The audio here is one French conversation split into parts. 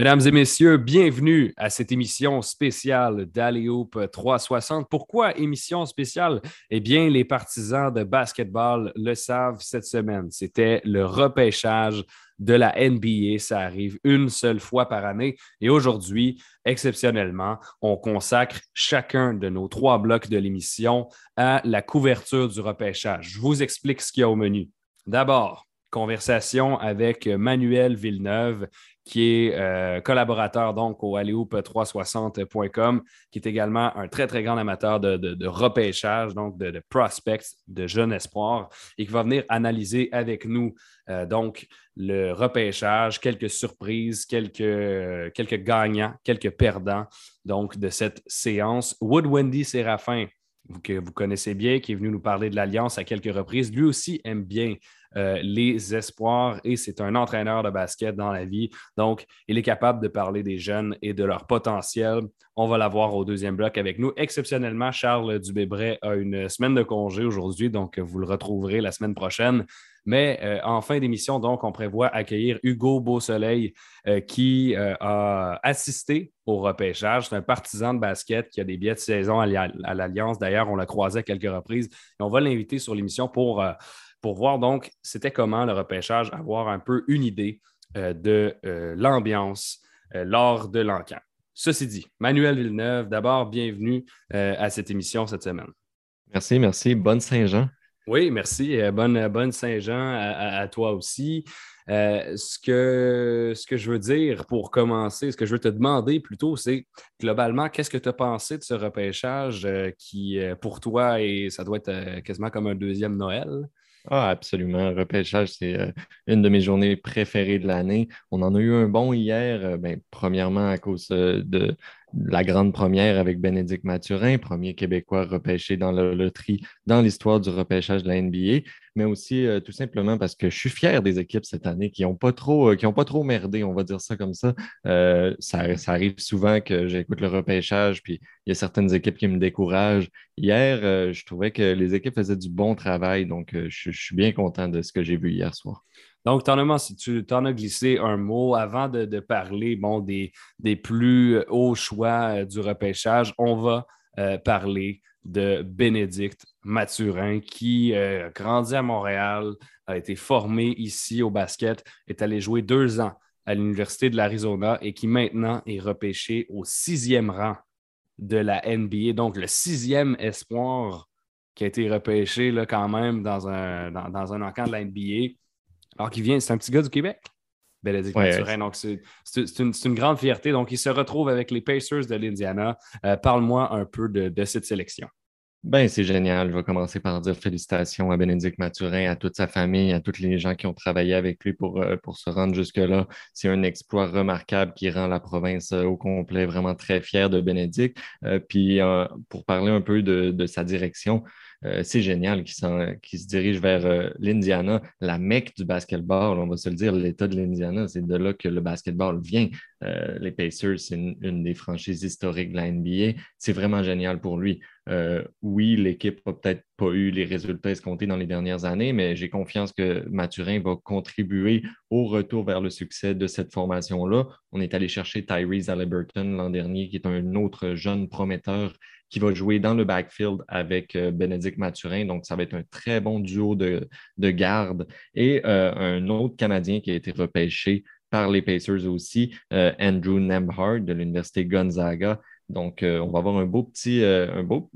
Mesdames et messieurs, bienvenue à cette émission spéciale d'Alley-Hoop 360. Pourquoi émission spéciale? Eh bien, les partisans de basketball le savent cette semaine. C'était le repêchage de la NBA. Ça arrive une seule fois par année. Et aujourd'hui, exceptionnellement, on consacre chacun de nos trois blocs de l'émission à la couverture du repêchage. Je vous explique ce qu'il y a au menu. D'abord, conversation avec Manuel Villeneuve, qui est euh, collaborateur donc au alleoop360.com, qui est également un très, très grand amateur de, repêchage, donc de, prospects, de jeunes espoirs, et qui va venir analyser avec nous euh, donc le repêchage, quelques surprises, quelques, quelques gagnants, quelques perdants donc de cette séance. Wood Wendy Séraphin, que vous connaissez bien, qui est venu nous parler de l'Alliance à quelques reprises, lui aussi aime bien euh, les espoirs et c'est un entraîneur de basket dans la vie. Donc, il est capable de parler des jeunes et de leur potentiel. On va l'avoir au deuxième bloc avec nous. Exceptionnellement, Charles Dubébret a une semaine de congé aujourd'hui, donc vous le retrouverez la semaine prochaine. Mais euh, en fin d'émission, donc, on prévoit accueillir Hugo Beausoleil euh, qui a assisté au repêchage. C'est un partisan de basket qui a des billets de saison à l'Alliance. D'ailleurs, on l'a croisé à quelques reprises. Et on va l'inviter sur l'émission pour pour voir donc c'était comment le repêchage, avoir un peu une idée euh, de euh, l'ambiance euh, lors de l'encan. Ceci dit, Manuel Villeneuve, d'abord, bienvenue à cette émission cette semaine. Merci, merci. Bonne Saint-Jean. Oui, merci. bonne, bonne Saint-Jean à, toi aussi. ce, que, ce que je veux dire pour commencer, ce que je veux te demander plutôt, c'est globalement, qu'est-ce que tu as pensé de ce repêchage qui, pour toi, et ça doit être quasiment comme un deuxième Noël? Ah, absolument. Repêchage, c'est euh, une de mes journées préférées de l'année. On en a eu un bon hier, euh, ben, premièrement à cause euh, de la grande première avec Bénédicte Mathurin, premier Québécois repêché dans la loterie dans l'histoire du repêchage de la NBA, mais aussi euh, tout simplement parce que je suis fier des équipes cette année qui n'ont pas, trop, euh, pas trop merdé, on va dire ça comme ça. Euh, ça. arrive souvent que j'écoute le repêchage, puis il y a certaines équipes qui me découragent. Hier, je trouvais que les équipes faisaient du bon travail, donc je, suis bien content de ce que j'ai vu hier soir. Donc, si tu en as glissé un mot avant de, parler bon, des, des, plus hauts choix du repêchage. On va parler de Bénédicte Mathurin, qui euh, grandi à Montréal, a été formé ici au basket, est allé jouer deux ans à l'Université de l'Arizona et qui maintenant est repêché au sixième rang de la NBA. Donc, le sixième espoir qui a été repêché là, quand même dans un, dans, un encamp de la NBA. Alors qu'il vient, c'est un petit gars du Québec. Bénédicte Mathurin. Donc, c'est une, grande fierté. Donc, il se retrouve avec les Pacers de l'Indiana. Euh, parle-moi un peu de, cette sélection. Ben, c'est génial. Je vais commencer par dire félicitations à Bénédicte Mathurin, à toute sa famille, à tous les gens qui ont travaillé avec lui pour, euh, pour se rendre jusque-là. C'est un exploit remarquable qui rend la province euh, au complet vraiment très fière de Bénédicte. puis, pour parler un peu de sa direction, euh, c'est génial qu'ils se dirigent vers euh, l'Indiana, la mecque du basketball. On va se le dire, l'État de l'Indiana, c'est de là que le basketball vient. Euh, les Pacers, c'est une, des franchises historiques de la NBA. C'est vraiment génial pour lui. Oui, l'équipe n'a peut-être pas eu les résultats escomptés dans les dernières années, mais j'ai confiance que Mathurin va contribuer au retour vers le succès de cette formation-là. On est allé chercher Tyrese Halliburton l'an dernier, qui est un autre jeune prometteur qui va jouer dans le backfield avec euh, Bénédicte Mathurin. Donc, ça va être un très bon duo de, garde. Et euh, un autre Canadien qui a été repêché par les Pacers aussi, euh, Andrew Nemhard de l'Université Gonzaga. Donc, on va avoir un beau petit, un beau,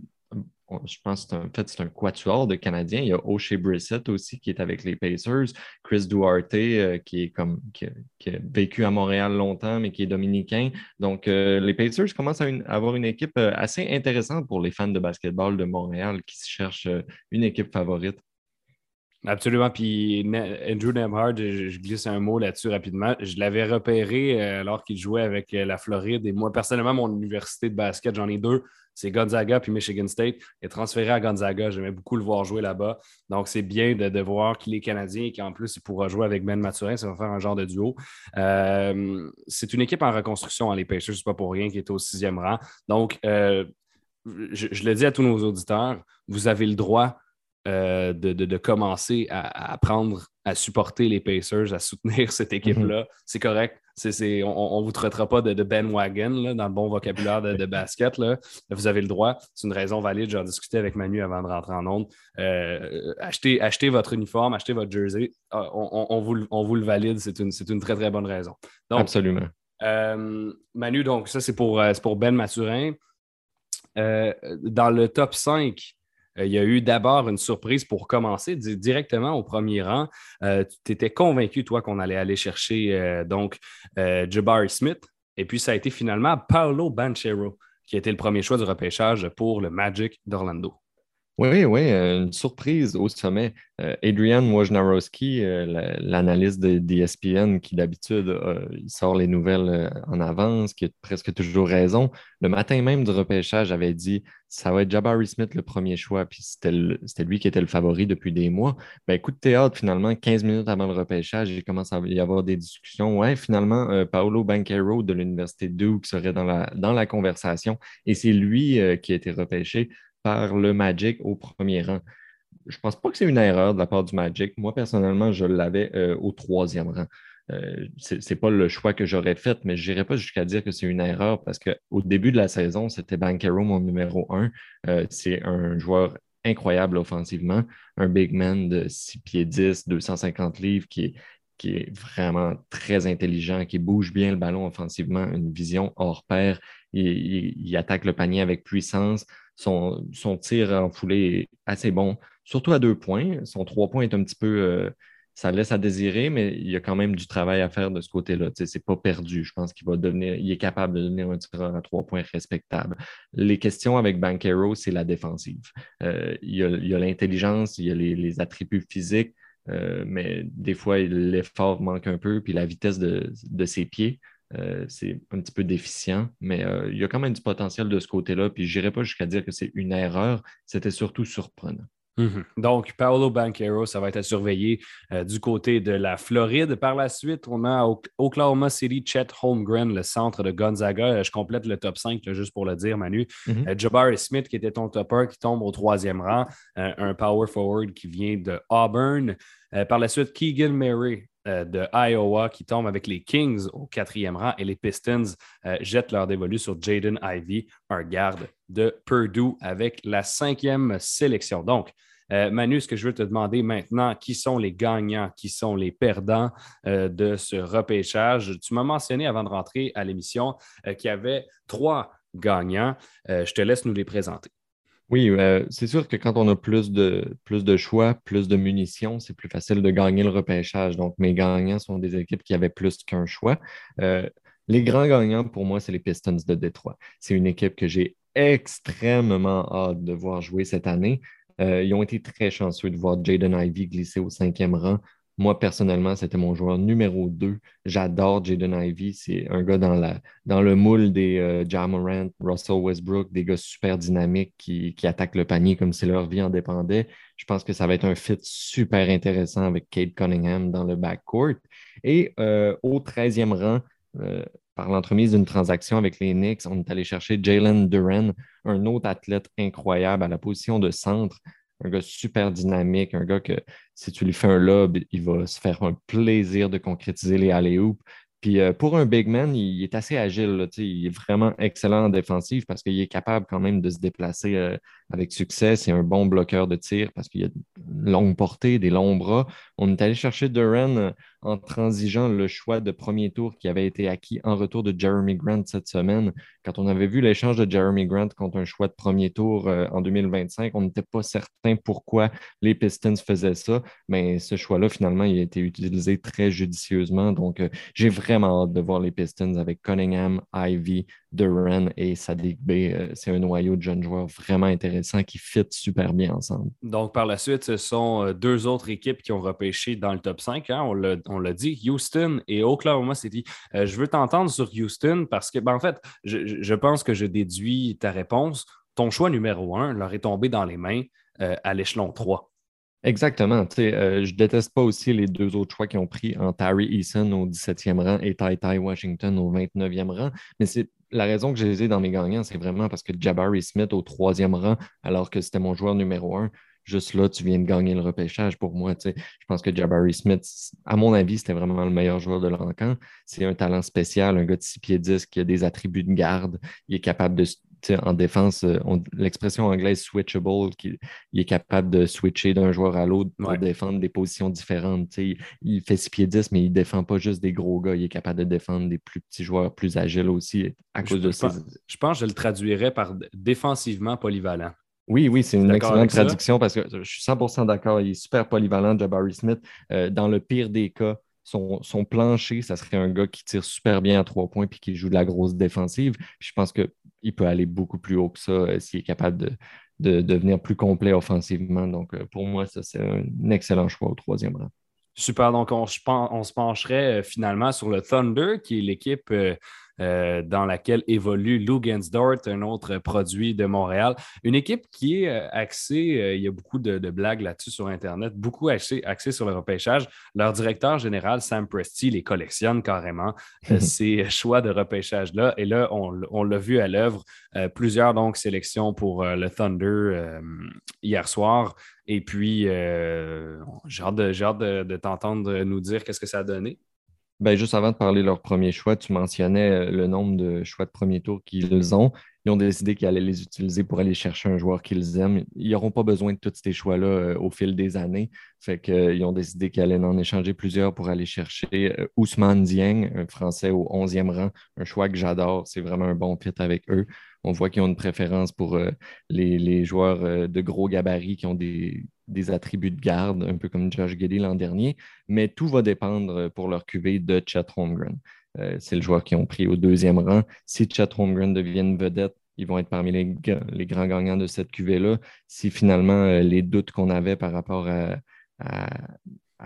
je pense que fait, c'est un quatuor de Canadiens. Il y a O'Shea Brissett aussi qui est avec les Pacers, Chris Duarte euh, qui, est comme, qui, a vécu à Montréal longtemps, mais qui est dominicain. Donc, euh, les Pacers commencent à, avoir une équipe euh, assez intéressante pour les fans de basketball de Montréal qui cherchent une équipe favorite. Absolument. Puis Andrew Nemhard, je, glisse un mot là-dessus rapidement. Je l'avais repéré alors qu'il jouait avec la Floride. Et moi, personnellement, mon université de basket, j'en ai deux c'est Gonzaga puis Michigan State. Il est transféré à Gonzaga. J'aimais beaucoup le voir jouer là-bas. Donc, c'est bien de, voir qu'il est Canadien et qu'en plus, il pourra jouer avec Ben Mathurin. Ça va faire un genre de duo. Euh, c'est une équipe en reconstruction, hein, les Pacers. C'est pas pour rien qui est au sixième rang. Donc, euh, je, le dis à tous nos auditeurs, vous avez le droit euh, de, commencer à, apprendre à supporter les Pacers, à soutenir cette équipe-là. Mm-hmm. C'est correct. on ne vous traitera pas de, de bandwagon dans le bon vocabulaire de, basket. Là. Vous avez le droit. C'est une raison valide. J'en discutais avec Manu avant de rentrer en onde. Euh, achetez, votre uniforme, achetez votre jersey. Ah, on, vous, le valide. C'est une, une, très, très bonne raison. Absolument. Euh, Manu, donc ça, c'est pour, pour Ben Mathurin. dans le top 5, euh, il y a eu d'abord une surprise pour commencer directement au premier rang. Euh, tu étais convaincu, toi, qu'on allait aller chercher euh, donc Jabari Smith. Et puis, ça a été finalement Paolo Banchero qui a été le premier choix du repêchage pour le Magic d'Orlando. Oui, oui, une surprise au sommet. Adrian Wojnarowski, l'analyste d'ESPN, qui d'habitude sort les nouvelles en avance, qui a presque toujours raison, le matin même du repêchage avait dit ça va être Jabari Smith le premier choix, puis c'était lui qui était le favori depuis des mois. Ben, coup de théâtre, finalement, 15 minutes avant le repêchage, il commence à y avoir des discussions. Ouais, finalement, euh, Paolo Banquero de l'Université Duke serait dans la, dans la conversation, et c'est lui euh, qui a été repêché par le Magic au premier rang. Je pense pas que c'est une erreur de la part du Magic. Moi, personnellement, je l'avais euh, au troisième rang. Euh, ce n'est pas le choix que j'aurais fait, mais je n'irai pas jusqu'à dire que c'est une erreur parce qu'au début de la saison, c'était Bankero mon numéro un. Euh, c'est un joueur incroyable offensivement, un big man de 6 pieds 10, 250 livres qui est, qui est vraiment très intelligent, qui bouge bien le ballon offensivement, une vision hors pair. Il, attaque le panier avec puissance. Son, tir en foulée est assez bon, surtout à deux points. Son trois points est un petit peu. Euh, ça laisse à désirer, mais il y a quand même du travail à faire de ce côté-là. Ce n'est pas perdu. Je pense qu'il va devenir, il est capable de devenir un tireur à trois points respectable. Les questions avec Bankero, c'est la défensive. Euh, il y a l'intelligence, il y a les, attributs physiques, euh, mais des fois, l'effort manque un peu, puis la vitesse de, ses pieds. Euh, c'est un petit peu déficient, mais il y a quand même du potentiel de ce côté-là. Puis je n'irai pas jusqu'à dire que c'est une erreur, c'était surtout surprenant. Mhm. Donc, Paolo Banquero, ça va être à surveiller euh, du côté de la Floride. Par la suite, on a Oklahoma City, Chet Holmgren, le centre de Gonzaga. Euh, je complète le top 5, juste pour le dire, Manu. Mhm. Euh, Jabari Smith, qui était ton topper, qui tombe au troisième rang. un power forward qui vient de Auburn. par la suite, Keegan Murray, euh, de Iowa qui tombe avec les Kings au quatrième rang et les Pistons euh, jettent leur dévolu sur Jaden Ivey, un garde de Purdue avec la cinquième sélection. Donc, euh, Manu, ce que je veux te demander maintenant, qui sont les gagnants, qui sont les perdants de ce repêchage? Tu m'as mentionné avant de rentrer à l'émission qu'il y avait trois gagnants. je te laisse nous les présenter. Oui, euh, c'est sûr que quand on a plus de, choix, plus de munitions, c'est plus facile de gagner le repêchage. Donc, mes gagnants sont des équipes qui avaient plus qu'un choix. Euh, les grands gagnants, pour moi, c'est les Pistons de Détroit. C'est une équipe que j'ai extrêmement hâte de voir jouer cette année. Euh, ils ont été très chanceux de voir Jaden Ivey glisser au cinquième rang. Moi, personnellement, c'était mon joueur numéro 2. J'adore Jaden Ivey. C'est un gars dans, le moule des euh, Jamorant, Russell Westbrook, des gars super dynamiques qui, attaquent le panier comme si leur vie en dépendait. Je pense que ça va être un fit super intéressant avec Kate Cunningham dans le backcourt. Et euh, au 13e rang, euh, par l'entremise d'une transaction avec les Knicks, on est allé chercher Jalen Duran, un autre athlète incroyable à la position de centre un gars super dynamique, un gars que si tu lui fais un lob, il va se faire un plaisir de concrétiser les alley-oops. Puis euh, pour un big man, il, est assez agile. il est vraiment excellent en défensive parce qu'il est capable quand même de se déplacer euh, avec succès. C'est un bon bloqueur de tir parce qu'il a une longue portée, des longs bras. On est allé chercher Duran euh, en transigeant le choix de premier tour qui avait été acquis en retour de Jeremy Grant cette semaine. Quand on avait vu l'échange de Jeremy Grant contre un choix de premier tour euh, en 2025, on n'était pas certain pourquoi les Pistons faisaient ça, mais ce choix-là, finalement, il a été utilisé très judicieusement. Donc, euh, j'ai vraiment hâte de voir les Pistons avec Cunningham, Ivy, Duran et Sadiq Bey. Euh, c'est un noyau de jeunes joueurs vraiment intéressant qui fit super bien ensemble. Donc, par la suite, ce sont deux autres équipes qui ont repêché dans le top 5. Hein. On l'a on l'a dit, Houston et Oklahoma City. Euh, je veux t'entendre sur Houston parce que, ben, en fait, je, pense que je déduis ta réponse. Ton choix numéro un leur est tombé dans les mains euh, à l'échelon 3. Exactement. Euh, je déteste pas aussi les deux autres choix qui ont pris en Tari Eason au 17e rang et Tai Tai Washington au 29e rang. Mais c'est la raison que j'ai dans mes gagnants, c'est vraiment parce que Jabari Smith au troisième rang, alors que c'était mon joueur numéro un, juste là, tu viens de gagner le repêchage pour moi. Je pense que Jabari Smith, à mon avis, c'était vraiment le meilleur joueur de l'encan. C'est un talent spécial, un gars de 6 pieds 10 qui a des attributs de garde. Il est capable de, en défense, euh, l'expression anglaise switchable, qui, il est capable de switcher d'un joueur à l'autre pour défendre des positions différentes. Il, fait 6 pieds 10, mais il ne défend pas juste des gros gars. Il est capable de défendre des plus petits joueurs plus agiles aussi à cause je, de ça. Je pense que je le traduirais par défensivement polyvalent. Oui, oui, c'est une excellente traduction parce que je suis 100% d'accord. Il est super polyvalent, Jabari Smith. Euh, dans le pire des cas, son, plancher, ça serait un gars qui tire super bien à trois points puis qui joue de la grosse défensive. je pense qu'il peut aller beaucoup plus haut que ça euh, s'il est capable de, devenir plus complet offensivement. Donc, euh, pour moi, ça, c'est un excellent choix au troisième rang. Super. Donc, on, on se pencherait finalement sur le Thunder, qui est l'équipe euh, dans laquelle évolue Lugensdort, un autre produit de Montréal. Une équipe qui est euh, axée, euh, il y a beaucoup de, blagues là-dessus sur Internet, beaucoup axée, sur le repêchage. Leur directeur général, Sam Presti, les collectionne carrément, ces choix de repêchage-là. Et là, on, l'a vu à l'œuvre, plusieurs donc sélections pour le Thunder hier soir. Et puis, j'ai hâte de, de t'entendre nous dire qu'est-ce que ça a donné. Ben, juste avant de parler de leur premier choix, tu mentionnais euh, le nombre de choix de premier tour qu'ils ont. Ils ont décidé qu'ils allaient les utiliser pour aller chercher un joueur qu'ils aiment. Ils n'auront pas besoin de tous ces choix-là euh, au fil des années. Fait qu'ils euh, ont décidé qu'ils allaient en échanger plusieurs pour aller chercher Ousmane Dieng, un Français au 11e rang, un choix que j'adore. C'est vraiment un bon fit avec eux. On voit qu'ils ont une préférence pour les, joueurs de gros gabarits qui ont des, attributs de garde, un peu comme Josh Giddy l'an dernier, mais tout va dépendre euh, pour leur QV de Chet Holmgren. Euh, c'est le joueur qu'ils ont pris au deuxième rang. Si Chet Holmgren devient une vedette, ils vont être parmi les, grands gagnants de cette QV-là. Si finalement euh, les doutes qu'on avait par rapport à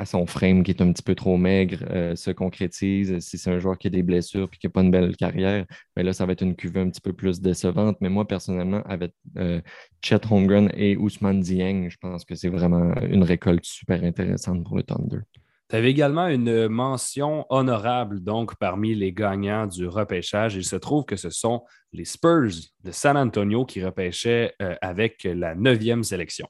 son frame qui est un petit peu trop maigre euh, se concrétise. Si c'est un joueur qui a des blessures et qui n'a pas une belle carrière, bien là, ça va être une cuvée un petit peu plus décevante. Mais moi, personnellement, avec euh, Chet Holmgren et Ousmane Dieng, je pense que c'est vraiment une récolte super intéressante pour le Thunder. Tu avais également une mention honorable donc parmi les gagnants du repêchage. Il se trouve que ce sont les Spurs de San Antonio qui repêchaient euh, avec la neuvième sélection.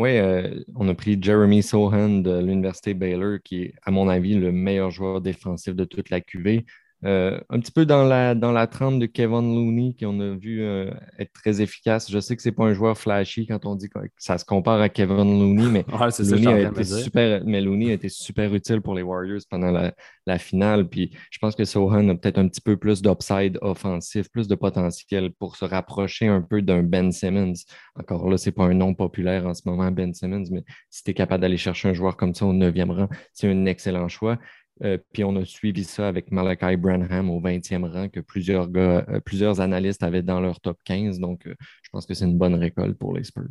Oui, euh, on a pris Jeremy Sohan de l'Université Baylor, qui est, à mon avis, le meilleur joueur défensif de toute la QV. Euh, un petit peu dans la, dans la trempe de Kevin Looney, qu'on a vu euh, être très efficace. Je sais que ce n'est pas un joueur flashy quand on dit que ça se compare à Kevin Looney, mais, Looney, a été super, mais Looney a été super utile pour les Warriors pendant la, finale. Puis je pense que Sohan a peut-être un petit peu plus d'upside offensif, plus de potentiel pour se rapprocher un peu d'un Ben Simmons. Encore là, ce n'est pas un nom populaire en ce moment, Ben Simmons, mais si tu es capable d'aller chercher un joueur comme ça au 9e rang, c'est un excellent choix. Euh, puis on a suivi ça avec Malachi Branham au 20e rang que plusieurs, gars, euh, plusieurs analystes avaient dans leur top 15. Donc, euh, je pense que c'est une bonne récolte pour les Spurs.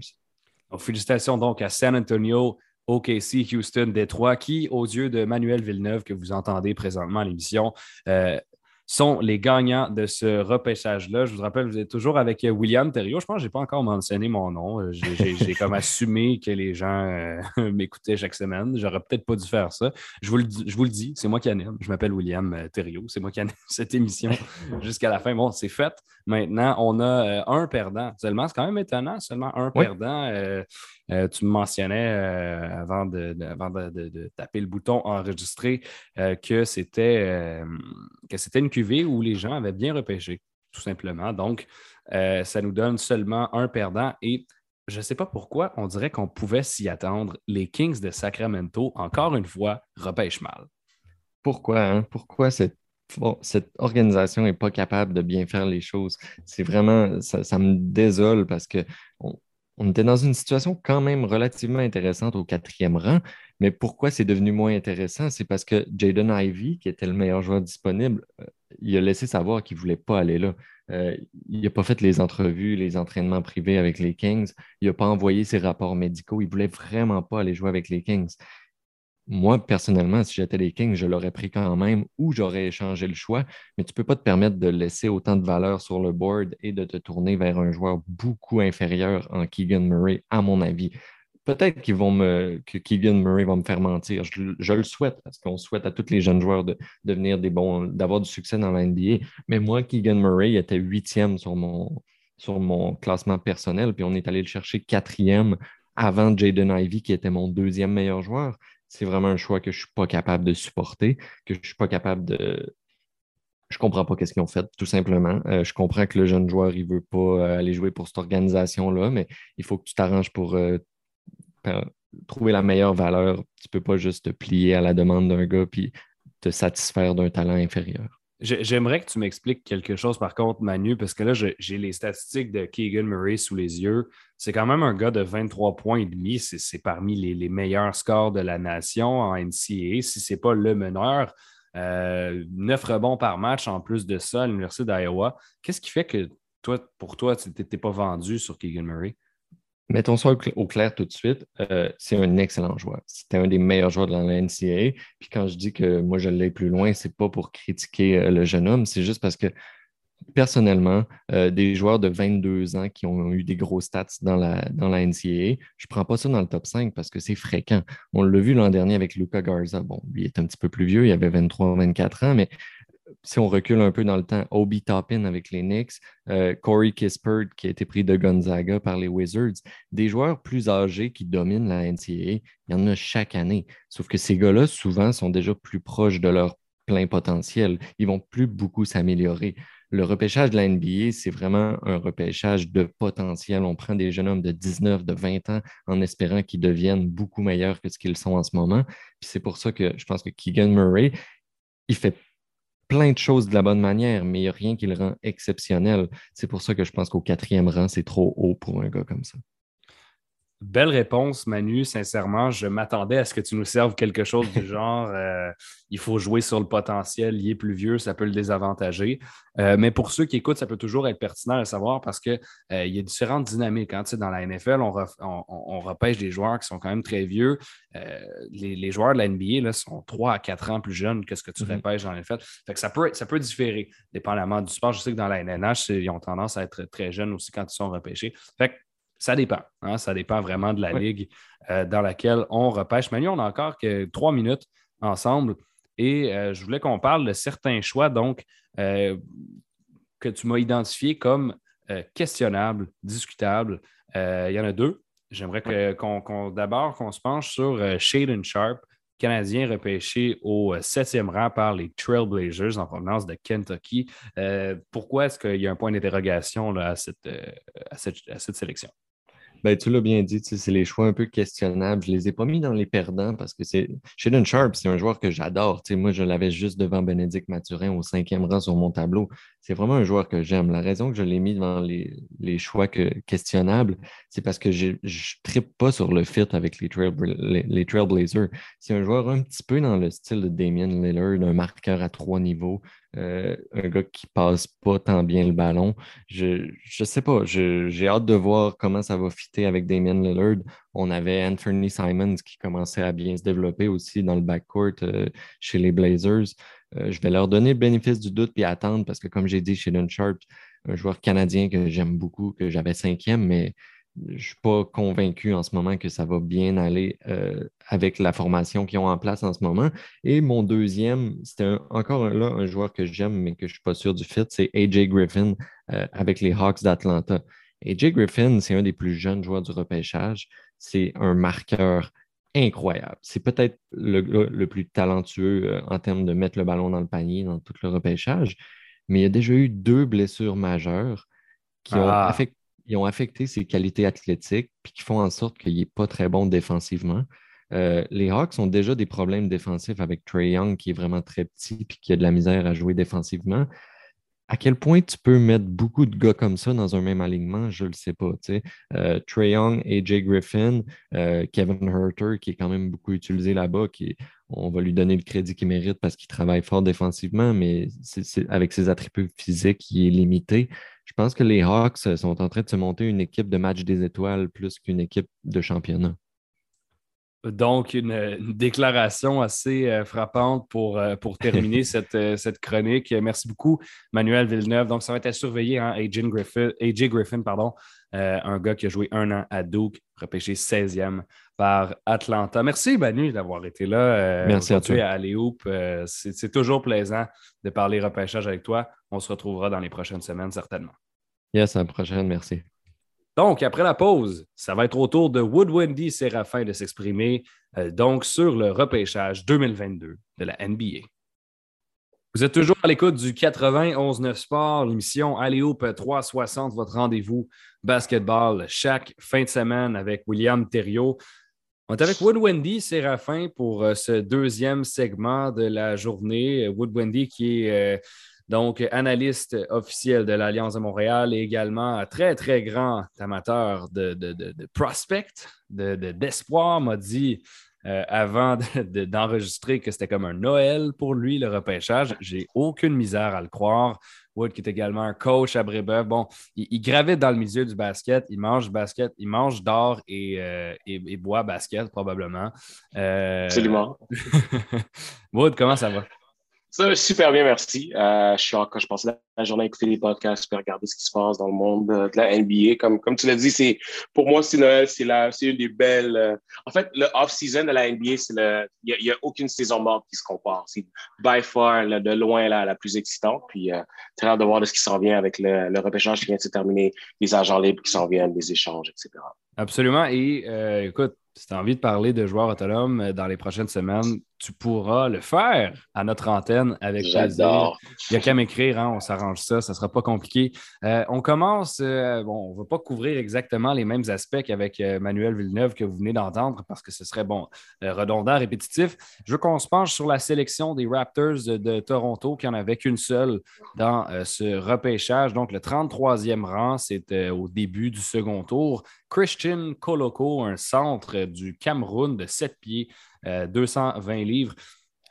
félicitations donc à San Antonio, OKC, Houston, Détroit, qui, aux yeux de Manuel Villeneuve, que vous entendez présentement à l'émission, sont les gagnants de ce repêchage-là. Je vous rappelle, vous êtes toujours avec euh, William Thériault. Je pense que je n'ai pas encore mentionné mon nom. Euh, j'ai comme assumé que les gens euh, m'écoutaient chaque semaine. J'aurais peut-être pas dû faire ça. Je vous le, je vous le dis, c'est moi qui anime. Je m'appelle William Thériault. C'est moi qui anime cette émission jusqu'à la fin. Bon, c'est fait. Maintenant, on a un perdant. Seulement, c'est quand même étonnant, seulement un perdant. Tu me mentionnais avant, de, taper le bouton enregistrer que c'était que c'était une où les gens avaient bien repêché, tout simplement. Donc, euh, ça nous donne seulement un perdant et je ne sais pas pourquoi, on dirait qu'on pouvait s'y attendre. Les Kings de Sacramento, encore une fois, repêchent mal. Pourquoi? Hein? Pourquoi cette organisation n'est pas capable de bien faire les choses? C'est vraiment, ça, me désole parce que on était dans une situation quand même relativement intéressante au quatrième rang, mais pourquoi c'est devenu moins intéressant? C'est parce que Jaden Ivey, qui était le meilleur joueur disponible, euh, il a laissé savoir qu'il ne voulait pas aller là. Euh, il n'a pas fait les entrevues, les entraînements privés avec les Kings. Il n'a pas envoyé ses rapports médicaux. Il ne voulait vraiment pas aller jouer avec les Kings. Moi, personnellement, si j'étais les Kings, je l'aurais pris quand même ou j'aurais échangé le choix, mais tu ne peux pas te permettre de laisser autant de valeur sur le board et de te tourner vers un joueur beaucoup inférieur en Keegan Murray, à mon avis. Peut-être qu'ils vont que Keegan Murray va me faire mentir. Je, le souhaite parce qu'on souhaite à tous les jeunes joueurs de devenir des bons, d'avoir du succès dans la NBA. Mais moi, Keegan Murray était huitième sur mon, sur mon classement personnel, puis on est allé le chercher quatrième avant Jaden Ivey, qui était mon deuxième meilleur joueur, c'est vraiment un choix que je ne suis pas capable de supporter, que je ne suis pas capable de. Je ne comprends pas ce qu'ils ont fait, tout simplement. Euh, je comprends que le jeune joueur, il ne veut pas euh, aller jouer pour cette organisation-là, mais il faut que tu t'arranges pour euh, trouver la meilleure valeur. Tu ne peux pas juste te plier à la demande d'un gars puis te satisfaire d'un talent inférieur. J'aimerais que tu m'expliques quelque chose, par contre, Manu, parce que là, j'ai les statistiques de Keegan Murray sous les yeux. C'est quand même un gars de 23 points et demi. C'est parmi les, meilleurs scores de la nation en NCAA, si ce n'est pas le meneur. Euh, 9 rebonds par match en plus de ça à l'Université d'Iowa. Qu'est-ce qui fait que toi, pour toi, tu n'étais pas vendu sur Keegan Murray? Mettons ça au clair tout de suite, euh, c'est un excellent joueur. C'était un des meilleurs joueurs de la NCAA. Puis quand je dis que moi je l'ai plus loin, c'est pas pour critiquer euh, le jeune homme, c'est juste parce que personnellement, euh, des joueurs de 22 ans qui ont eu des gros stats dans la, dans la NCAA, je ne prends pas ça dans le top 5 parce que c'est fréquent. On l'a vu l'an dernier avec Luca Garza. Bon, lui est un petit peu plus vieux, il avait 23-24 ans, mais si on recule un peu dans le temps, Obi Toppin avec les Knicks, euh, Corey Kispert qui a été pris de Gonzaga par les Wizards, des joueurs plus âgés qui dominent la NCAA, il y en a chaque année. Sauf que ces gars-là, souvent, sont déjà plus proches de leur plein potentiel. Ils vont plus beaucoup s'améliorer. Le repêchage de la NBA, c'est vraiment un repêchage de potentiel. On prend des jeunes hommes de 19, de 20 ans en espérant qu'ils deviennent beaucoup meilleurs que ce qu'ils sont en ce moment. Puis c'est pour ça que je pense que Keegan Murray, il fait plein de choses de la bonne manière, mais il n'y a rien qui le rend exceptionnel. C'est pour ça que je pense qu'au quatrième rang, c'est trop haut pour un gars comme ça. Belle réponse, Manu. Sincèrement, je m'attendais à ce que tu nous serves quelque chose du genre euh, il faut jouer sur le potentiel, il est plus vieux, ça peut le désavantager. Euh, mais pour ceux qui écoutent, ça peut toujours être pertinent de savoir parce qu'il euh, y a différentes dynamiques. Hein. Dans la NFL, on, repêche des joueurs qui sont quand même très vieux. Les, joueurs de la NBA là, sont 3 à 4 ans plus jeunes que ce que tu mm-hmm. repêches dans la NFL. Fait que ça, peut, ça peut différer dépendamment du sport. Je sais que dans la NNH, ils ont tendance à être très jeunes aussi quand ils sont repêchés. Fait que ça dépend. Hein. ça dépend vraiment de la ligue euh, dans laquelle on repêche. Manu, on a encore que trois minutes ensemble et euh, je voulais qu'on parle de certains choix donc, euh, que tu m'as identifiés comme questionnables, discutables. Il y en a deux. J'aimerais qu'on, d'abord qu'on se penche sur Shaden Sharp, Canadien repêché au septième rang par les Trailblazers en provenance de Kentucky. pourquoi est-ce qu'il y a un point d'interrogation à cette sélection? Ben, tu l'as bien dit, c'est les choix un peu questionnables. Je ne les ai pas mis dans les perdants parce que c'est. Shaden Sharp, c'est un joueur que j'adore. Moi, je l'avais juste devant Bénédicte Mathurin au cinquième rang sur mon tableau. C'est vraiment un joueur que j'aime. La raison que je l'ai mis dans les, choix questionnables, c'est parce que je ne trippe pas sur le fit avec les, les, Trailblazers. C'est un joueur un petit peu dans le style de Damien Lillard, un marqueur à trois niveaux. Euh, un gars qui passe pas tant bien le ballon. Je ne sais pas, j'ai hâte de voir comment ça va fitter avec Damien Lillard. On avait Anthony Simons qui commençait à bien se développer aussi dans le backcourt euh, chez les Blazers. Euh, je vais leur donner le bénéfice du doute puis attendre parce que, comme j'ai dit chez Sharp, un joueur canadien que j'aime beaucoup, que j'avais cinquième, mais je ne suis pas convaincu en ce moment que ça va bien aller euh, avec la formation qu'ils ont en place en ce moment. Et mon deuxième, c'était encore là un joueur que j'aime, mais que je ne suis pas sûr du fit, c'est AJ Griffin euh, avec les Hawks d'Atlanta. AJ Griffin, c'est un des plus jeunes joueurs du repêchage. C'est un marqueur incroyable. C'est peut-être le, plus talentueux euh, en termes de mettre le ballon dans le panier dans tout le repêchage, mais il y a déjà eu deux blessures majeures qui ont ah. affecté ils ont affecté ses qualités athlétiques puis qui font en sorte qu'il n'est pas très bon défensivement. Euh, les Hawks ont déjà des problèmes défensifs avec Trey Young qui est vraiment très petit puis qui a de la misère à jouer défensivement. À quel point tu peux mettre beaucoup de gars comme ça dans un même alignement, je ne le sais pas. Euh, Trey Young, AJ Griffin, euh, Kevin Herter, qui est quand même beaucoup utilisé là-bas, qui on va lui donner le crédit qu'il mérite parce qu'il travaille fort défensivement, mais avec ses attributs physiques, il est limité. Je pense que les Hawks sont en train de se monter une équipe de match des étoiles plus qu'une équipe de championnat. Donc, une, déclaration assez euh, frappante pour, euh, pour terminer cette, euh, cette, chronique. Merci beaucoup, Manuel Villeneuve. Donc, ça va être à surveiller, hein, AJ Griffin, AJ Griffin pardon, un gars qui a joué un an à Duke, repêché 16e par Atlanta. Merci, Manu, d'avoir été là. Merci à toi. à Léoup. C'est toujours plaisant de parler repêchage avec toi. On se retrouvera dans les prochaines semaines, certainement. Yes, à la prochaine. Merci. Donc, après la pause, ça va être au tour de Wood Wendy Séraphin de s'exprimer euh, donc sur le repêchage 2022 de la NBA. Vous êtes toujours à l'écoute du 91-9 Sport, l'émission Alléope 360, votre rendez-vous basketball chaque fin de semaine avec William Thériault. On est avec Wood Wendy Séraphin pour euh, ce deuxième segment de la journée. Wood Wendy qui est euh, donc analyste officiel de l'Alliance de Montréal et également un très, très grand amateur de, de, de, prospect, d'espoir, m'a dit euh, avant d'enregistrer que c'était comme un Noël pour lui, le repêchage. J'ai aucune misère à le croire. Wood, qui est également un coach à Brébeuf, bon, il, gravite dans le milieu du basket, il mange basket, il mange d'or et, euh, et, boit basket probablement. Euh... Absolument. Wood, comment ça va? Ça super bien, merci. Euh, je suis encore, je passais la journée à écouter les podcasts, à regarder ce qui se passe dans le monde de, la NBA. Comme, comme tu l'as dit, c'est pour moi, c'est Noël, c'est c'est une des belles. Euh, en fait, le off-season de la NBA, c'est le, il n'y a, aucune saison morte qui se compare. C'est by far de loin la, la plus excitante. Puis euh, très hâte de voir de ce qui s'en vient avec le, le repêchage qui vient de se terminer, les agents libres qui s'en viennent, les échanges, etc. Absolument. Et euh, écoute, si tu as envie de parler de joueurs autonomes euh, dans les prochaines semaines, tu pourras le faire à notre antenne avec J'adore. Il n'y a qu'à m'écrire, hein, on s'arrange ça, ça ne sera pas compliqué. Euh, on commence, euh, bon, on ne va pas couvrir exactement les mêmes aspects qu'avec Manuel Villeneuve que vous venez d'entendre parce que ce serait bon, redondant, répétitif. Je veux qu'on se penche sur la sélection des Raptors de, Toronto, qui en avait qu'une seule dans ce repêchage. Donc, le 33e rang, c'était au début du second tour. Christian Koloko, un centre du Cameroun de 7 pieds, 220 euh, livres.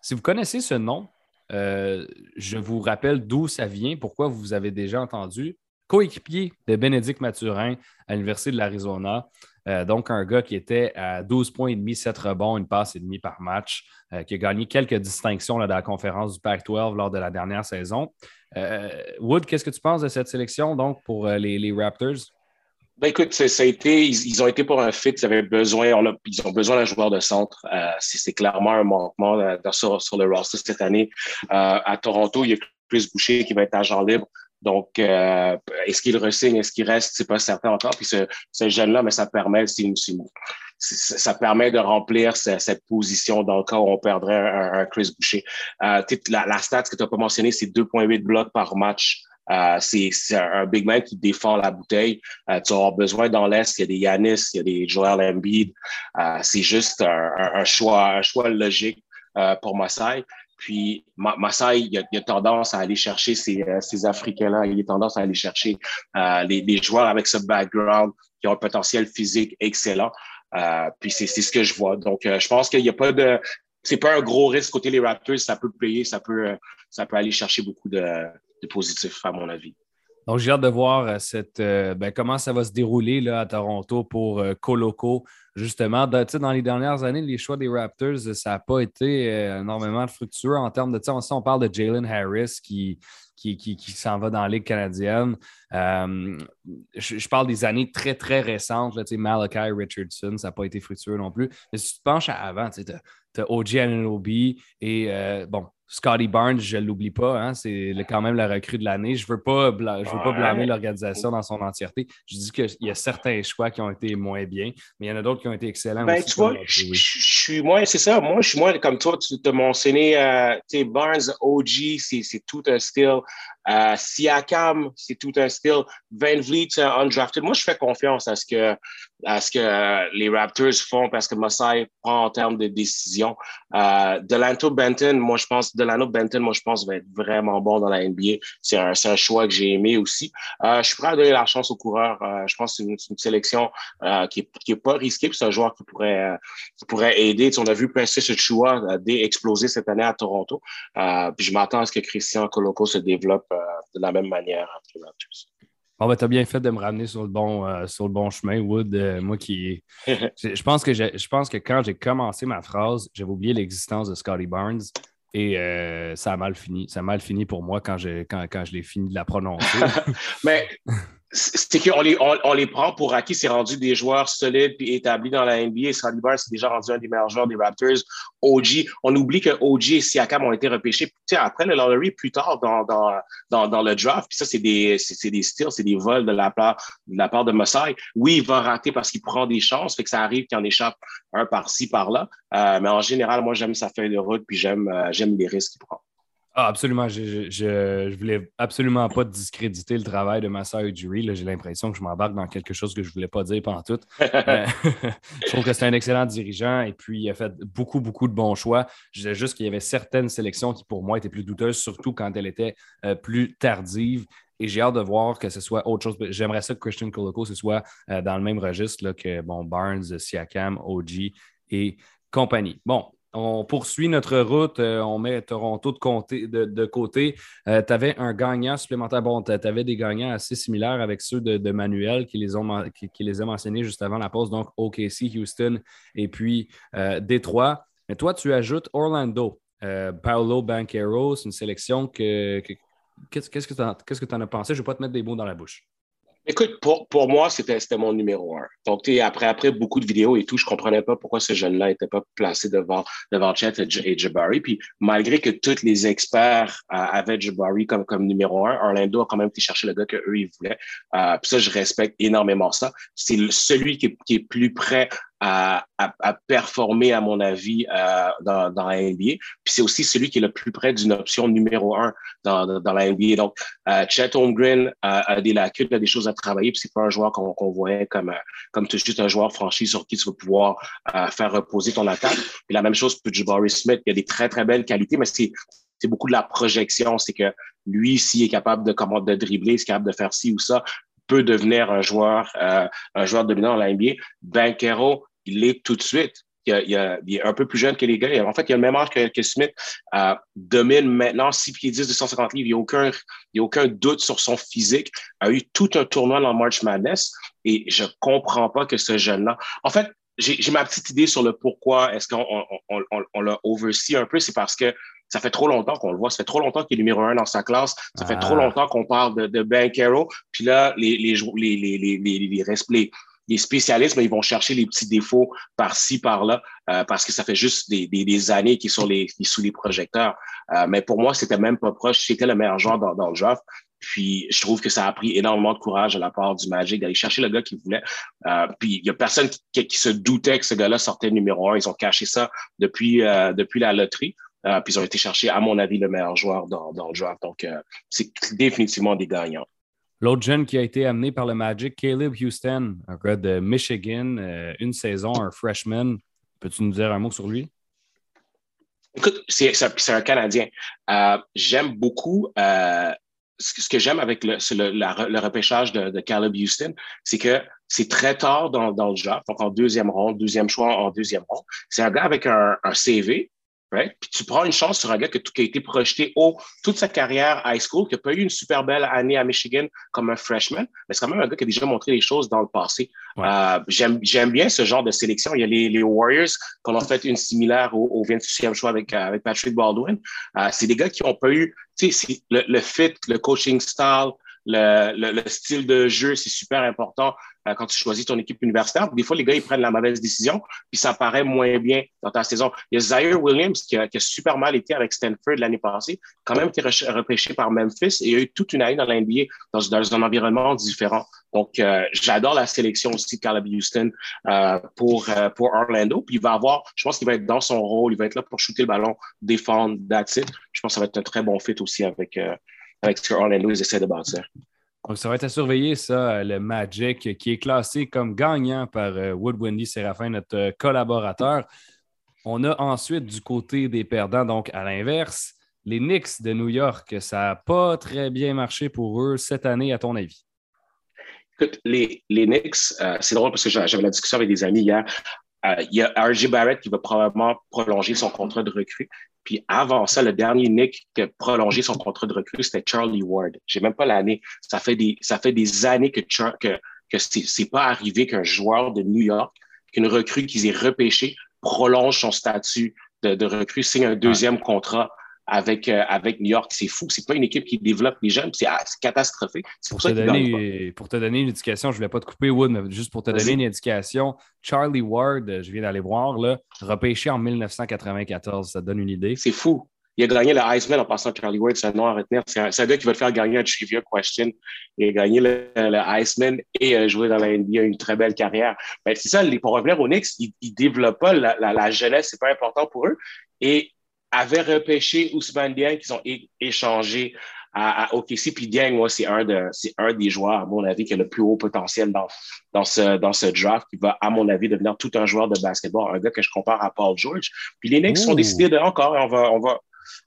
Si vous connaissez ce nom, euh, je vous rappelle d'où ça vient, pourquoi vous avez déjà entendu. Coéquipier de Bénédicte Mathurin à l'Université de l'Arizona. Euh, donc, un gars qui était à 12 points et demi, 7 rebonds, une passe et demie par match, qui a gagné quelques distinctions là, dans la conférence du Pac-12 lors de la dernière saison. Wood, qu'est-ce que tu penses de cette sélection donc pour les Raptors? Ben écoute, ça a été, ils, ont été pour un fit, ils avaient besoin, ils ont besoin d'un joueur de centre. Euh, c'est clairement un manquement euh, sur, sur, le roster cette année. Euh, à Toronto, il y a Chris Boucher qui va être agent libre. Donc, euh, est-ce qu'il ressigne, est-ce qu'il reste, c'est pas certain encore. Puis ce, ce jeune-là, mais ça permet, ça permet de remplir cette, position dans le cas où on perdrait un, un Chris Boucher. Euh, la, la que tu n'as pas mentionné, c'est 2,8 blocs par match euh, c'est un big man qui défend la bouteille. Euh, tu auras besoin dans l'Est, il y a des Yanis, il y a des Joel Embiid. Euh, c'est juste un, choix, un choix logique pour Masai. Puis Masai, il a, a, tendance à aller chercher ces, Africains-là, il a tendance à aller chercher les, joueurs avec ce background qui ont un potentiel physique excellent. puis c'est ce que je vois. Donc, je pense qu'il n'y a pas de c'est pas un gros risque côté les Raptors, ça peut payer, ça peut, ça peut aller chercher beaucoup de, de positif, à mon avis. Donc, j'ai hâte de voir euh, cette, euh, ben, comment ça va se dérouler là, à Toronto pour euh, Coloco. Justement, dans, les dernières années, les choix des Raptors, ça n'a pas été énormément fructueux en termes de. On, on parle de Jalen Harris qui, qui, qui, qui s'en va dans la Ligue canadienne. je, parle des années très, très récentes. Là, Malachi Richardson, ça n'a pas été fructueux non plus. Mais si tu te penches à avant, tu as, OG Anunoby et bon, Scotty Barnes, je ne l'oublie pas, hein, c'est quand même la recrue de l'année. Je ne veux pas, je veux pas blâmer l'organisation dans son entièreté. Je dis qu'il y a certains choix qui ont été moins bien, mais il y en a d'autres qui ont été excellents. Ben, tu vois, je, suis moins, c'est ça, moi, je suis moins comme toi, tu te mentionné, euh, Barnes, OG, c'est tout un style. Euh, Siakam, c'est tout un style. Van Vliet, undrafted. Moi, je fais confiance à ce que, à ce que les Raptors font parce que Masai prend en termes de décision. Euh, Delanto Benton, moi, je pense, Delano Benton, moi, je pense, va être vraiment bon dans la NBA. C'est un, un, choix que j'ai aimé aussi. Euh, je suis prêt à donner la chance aux coureurs. Euh, je pense que c'est une, une, sélection euh, qui est, qui est pas risquée, c'est un joueur qui pourrait, qui pourrait aider. Tu on a vu Princess Chua exploser cette année à Toronto. puis je m'attends à ce que Christian Coloco se développe de la même manière Bon, ben, tu as bien fait de me ramener sur le bon, euh, sur le bon chemin, Wood. Euh, moi qui. je, pense que je pense que quand j'ai commencé ma phrase, j'avais oublié l'existence de Scotty Barnes et euh, ça a mal fini. Ça a mal fini pour moi quand, quand, quand je l'ai fini de la prononcer. Mais c'est qu'on les, on, les prend pour acquis. C'est rendu des joueurs solides puis établis dans la NBA. Barnes, c'est déjà rendu un des meilleurs joueurs des Raptors. OG, on oublie que OG et Siakam ont été repêchés après le lottery plus tard dans, dans, dans, le draft. Puis ça, c'est des, c'est, des steals, c'est des vols de la part de, la. Oui, il va rater parce qu'il prend des chances. Fait que ça arrive qu'il en échappe un par-ci, par-là. Euh, mais en général, moi, j'aime sa feuille de route puis j'aime, euh, j'aime les risques qu'il prend. Ah, absolument. Je, je, voulais absolument pas discréditer le travail de Massa Ujiri. J'ai l'impression que je m'embarque dans quelque chose que je voulais pas dire pendant tout. Je trouve que c'est un excellent dirigeant et puis il a fait beaucoup, beaucoup de bons choix. Je disais juste qu'il y avait certaines sélections qui, pour moi, étaient plus douteuses, surtout quand elles étaient euh, plus tardives. Et j'ai hâte de voir que ce soit autre chose. J'aimerais ça que Christian Coloco ce soit euh, dans le même registre là, que bon, Barnes, Siakam, OG et compagnie. Bon, on poursuit notre route, euh, on met Toronto de, côté. Euh, tu avais un gagnant supplémentaire. Bon, tu avais des gagnants assez similaires avec ceux de, Manuel qui les, ont, qui, a mentionnés juste avant la pause, donc OKC, Houston et puis euh, Détroit. Mais toi, tu ajoutes Orlando. Paolo Banquero, c'est une sélection que. Qu'est-ce que tu en, as pensé? Je ne vais pas te mettre des mots dans la bouche. Écoute, pour, pour moi, c'était mon numéro un. Donc, après, après beaucoup de vidéos et tout, je comprenais pas pourquoi ce jeune-là n'était pas placé devant, devant Chet et, Jabari. Puis, malgré que tous les experts euh, avaient Jabari comme, comme numéro un, Orlando a quand même été chercher le gars qu'eux, ils voulaient. Euh, puis ça, je respecte énormément ça. C'est celui qui qui est plus prêt à, à, performer, à mon avis, euh, dans, dans, la NBA. Puis c'est aussi celui qui est le plus près d'une option numéro un dans, dans, la NBA. Donc, euh, Chet Holmgren a, des lacunes, a des choses à travailler. Puis c'est pas un joueur qu'on qu'on voyait comme, euh, comme juste un joueur franchi sur qui tu vas pouvoir euh, faire reposer ton attaque. Puis la même chose pour Jabari Smith. Il a des très, très belles qualités, mais c'est c'est beaucoup de la projection. C'est que lui, s'il est capable de, comment, de dribbler, s'il est capable de faire ci ou ça, peut devenir un joueur, euh, un joueur dominant dans la NBA. Banquero, il l'est tout de suite. Il, est un peu plus jeune que les gars. En fait, il a le même âge que, Smith. Euh, domine maintenant 6 pieds 10, 250 livres. Il n'y a, aucun, il a aucun doute sur son physique. A eu tout un tournoi dans March Madness et je comprends pas que ce jeune-là. En fait, j'ai ma petite idée sur le pourquoi est-ce qu'on on, on, l'a oversee un peu. C'est parce que ça fait trop longtemps qu'on le voit. Ça fait trop longtemps qu'il est numéro un dans sa classe. Ça fait trop ah. longtemps qu'on parle de, de Ben Carroll. Puis là, les, les, les, les, les, les, les, les, les spécialistes, mais ils vont chercher les petits défauts par-ci, par-là, euh, parce que ça fait juste des, des, des années qu'ils sont les, sous les projecteurs. Euh, mais pour moi, c'était même pas proche. C'était le meilleur joueur dans, dans, le draft. Puis je trouve que ça a pris énormément de courage à la part du Magic d'aller chercher le gars qu'ils voulaient. Euh, puis il y a personne qui, qui, se doutait que ce gars-là sortait numéro un. Ils ont caché ça depuis, euh, depuis la loterie. Euh, puis ils ont été chercher, à mon avis, le meilleur joueur dans, dans le draft. Donc, euh, c'est définitivement des gagnants. L'autre jeune qui a été amené par le Magic, Caleb Houston, un gars de Michigan, euh, une saison, un freshman. Peux-tu nous dire un mot sur lui? Écoute, c'est un Canadien. Euh, j'aime beaucoup euh, ce que j'aime avec le, le, repêchage de, Caleb Houston, c'est que c'est très tard dans, le draft, donc en deuxième ronde, deuxième choix en deuxième ronde. C'est un gars avec un CV Right? Puis tu prends une chance sur un gars qui a été projeté haut toute sa carrière high school, qui n'a pas eu une super belle année à Michigan comme un freshman, mais c'est quand même un gars qui a déjà montré les choses dans le passé. Euh, J'aime bien ce genre de sélection. Il y a les, les Warriors qu'on a fait une similaire au, au 26e choix avec, euh, avec Patrick Baldwin. Euh, c'est des gars qui n'ont pas eu le, le fit, le coaching style, le, le, style de jeu, c'est super important euh, quand tu choisis ton équipe universitaire. Des fois, les gars, ils prennent la mauvaise décision, puis ça paraît moins bien dans ta saison. Il y a Zaire Williams qui a, qui a super mal été avec Stanford l'année passée, quand même été repêché par Memphis et il a eu toute une année dans l'NBA dans, dans un environnement différent. Donc, euh, j'adore la sélection aussi de Caleb Houston euh, pour, euh, pour Orlando. Puis il va avoir, je pense qu'il va être dans son rôle, il va être là pour shooter le ballon, défendre, that's. Je pense que ça va être un très bon fit aussi avec, euh, avec ce que Orlando essaie de bâtir. Donc, ça va être à surveiller, ça, le Magic, qui est classé comme gagnant par euh, Wood Wendy Séraphin, notre euh, collaborateur. On a ensuite du côté des perdants, donc à l'inverse, les Knicks de New York. Ça n'a pas très bien marché pour eux cette année, à ton avis? Écoute, les, les Knicks, euh, c'est drôle parce que j'avais la discussion avec des amis hier. Il y a RJ Barrett qui va probablement prolonger son contrat de recrue. Puis avant ça, le dernier Nick qui a prolongé son contrat de recrue, c'était Charlie Ward. J'ai même pas l'année. Ça fait des, ça fait des années que, que, que c'est pas arrivé qu'un joueur de New York, qu'une recrue qu'ils aient repêché, prolonge son statut de, de recrue, signe un deuxième contrat avec, euh, avec New York. C'est fou. C'est pas une équipe qui développe les jeunes. C'est ah, catastrophique. C'est pour, pour, te donner, pour te donner une éducation, je ne voulais pas te couper, Wood, mais juste pour te donner une éducation, Charlie Ward, je viens d'aller voir, là, repêché en 1994. Ça te donne une idée. C'est fou. Il a gagné le Heisman en passant Charlie Ward, c'est un nom à retenir. C'est un, gars qui va te faire gagner un trivia question. Il a gagné le, le Heisman et a joué dans la NBA une très belle carrière. Ben, c'est ça, pour revenir aux Knicks, ils ne développent pas la, la, la jeunesse, c'est pas important pour eux. Et avaient repêché Ousmane Dieng, qu'ils ont échangé à, à OKC. Puis Dieng, moi, c'est un, de, un des joueurs, à mon avis, qui a le plus haut potentiel dans, dans, ce, dans ce draft, qui va, à mon avis, devenir tout un joueur de basketball, un gars que je compare à Paul George. Puis les Knicks ont décidé de, encore, on va, on va,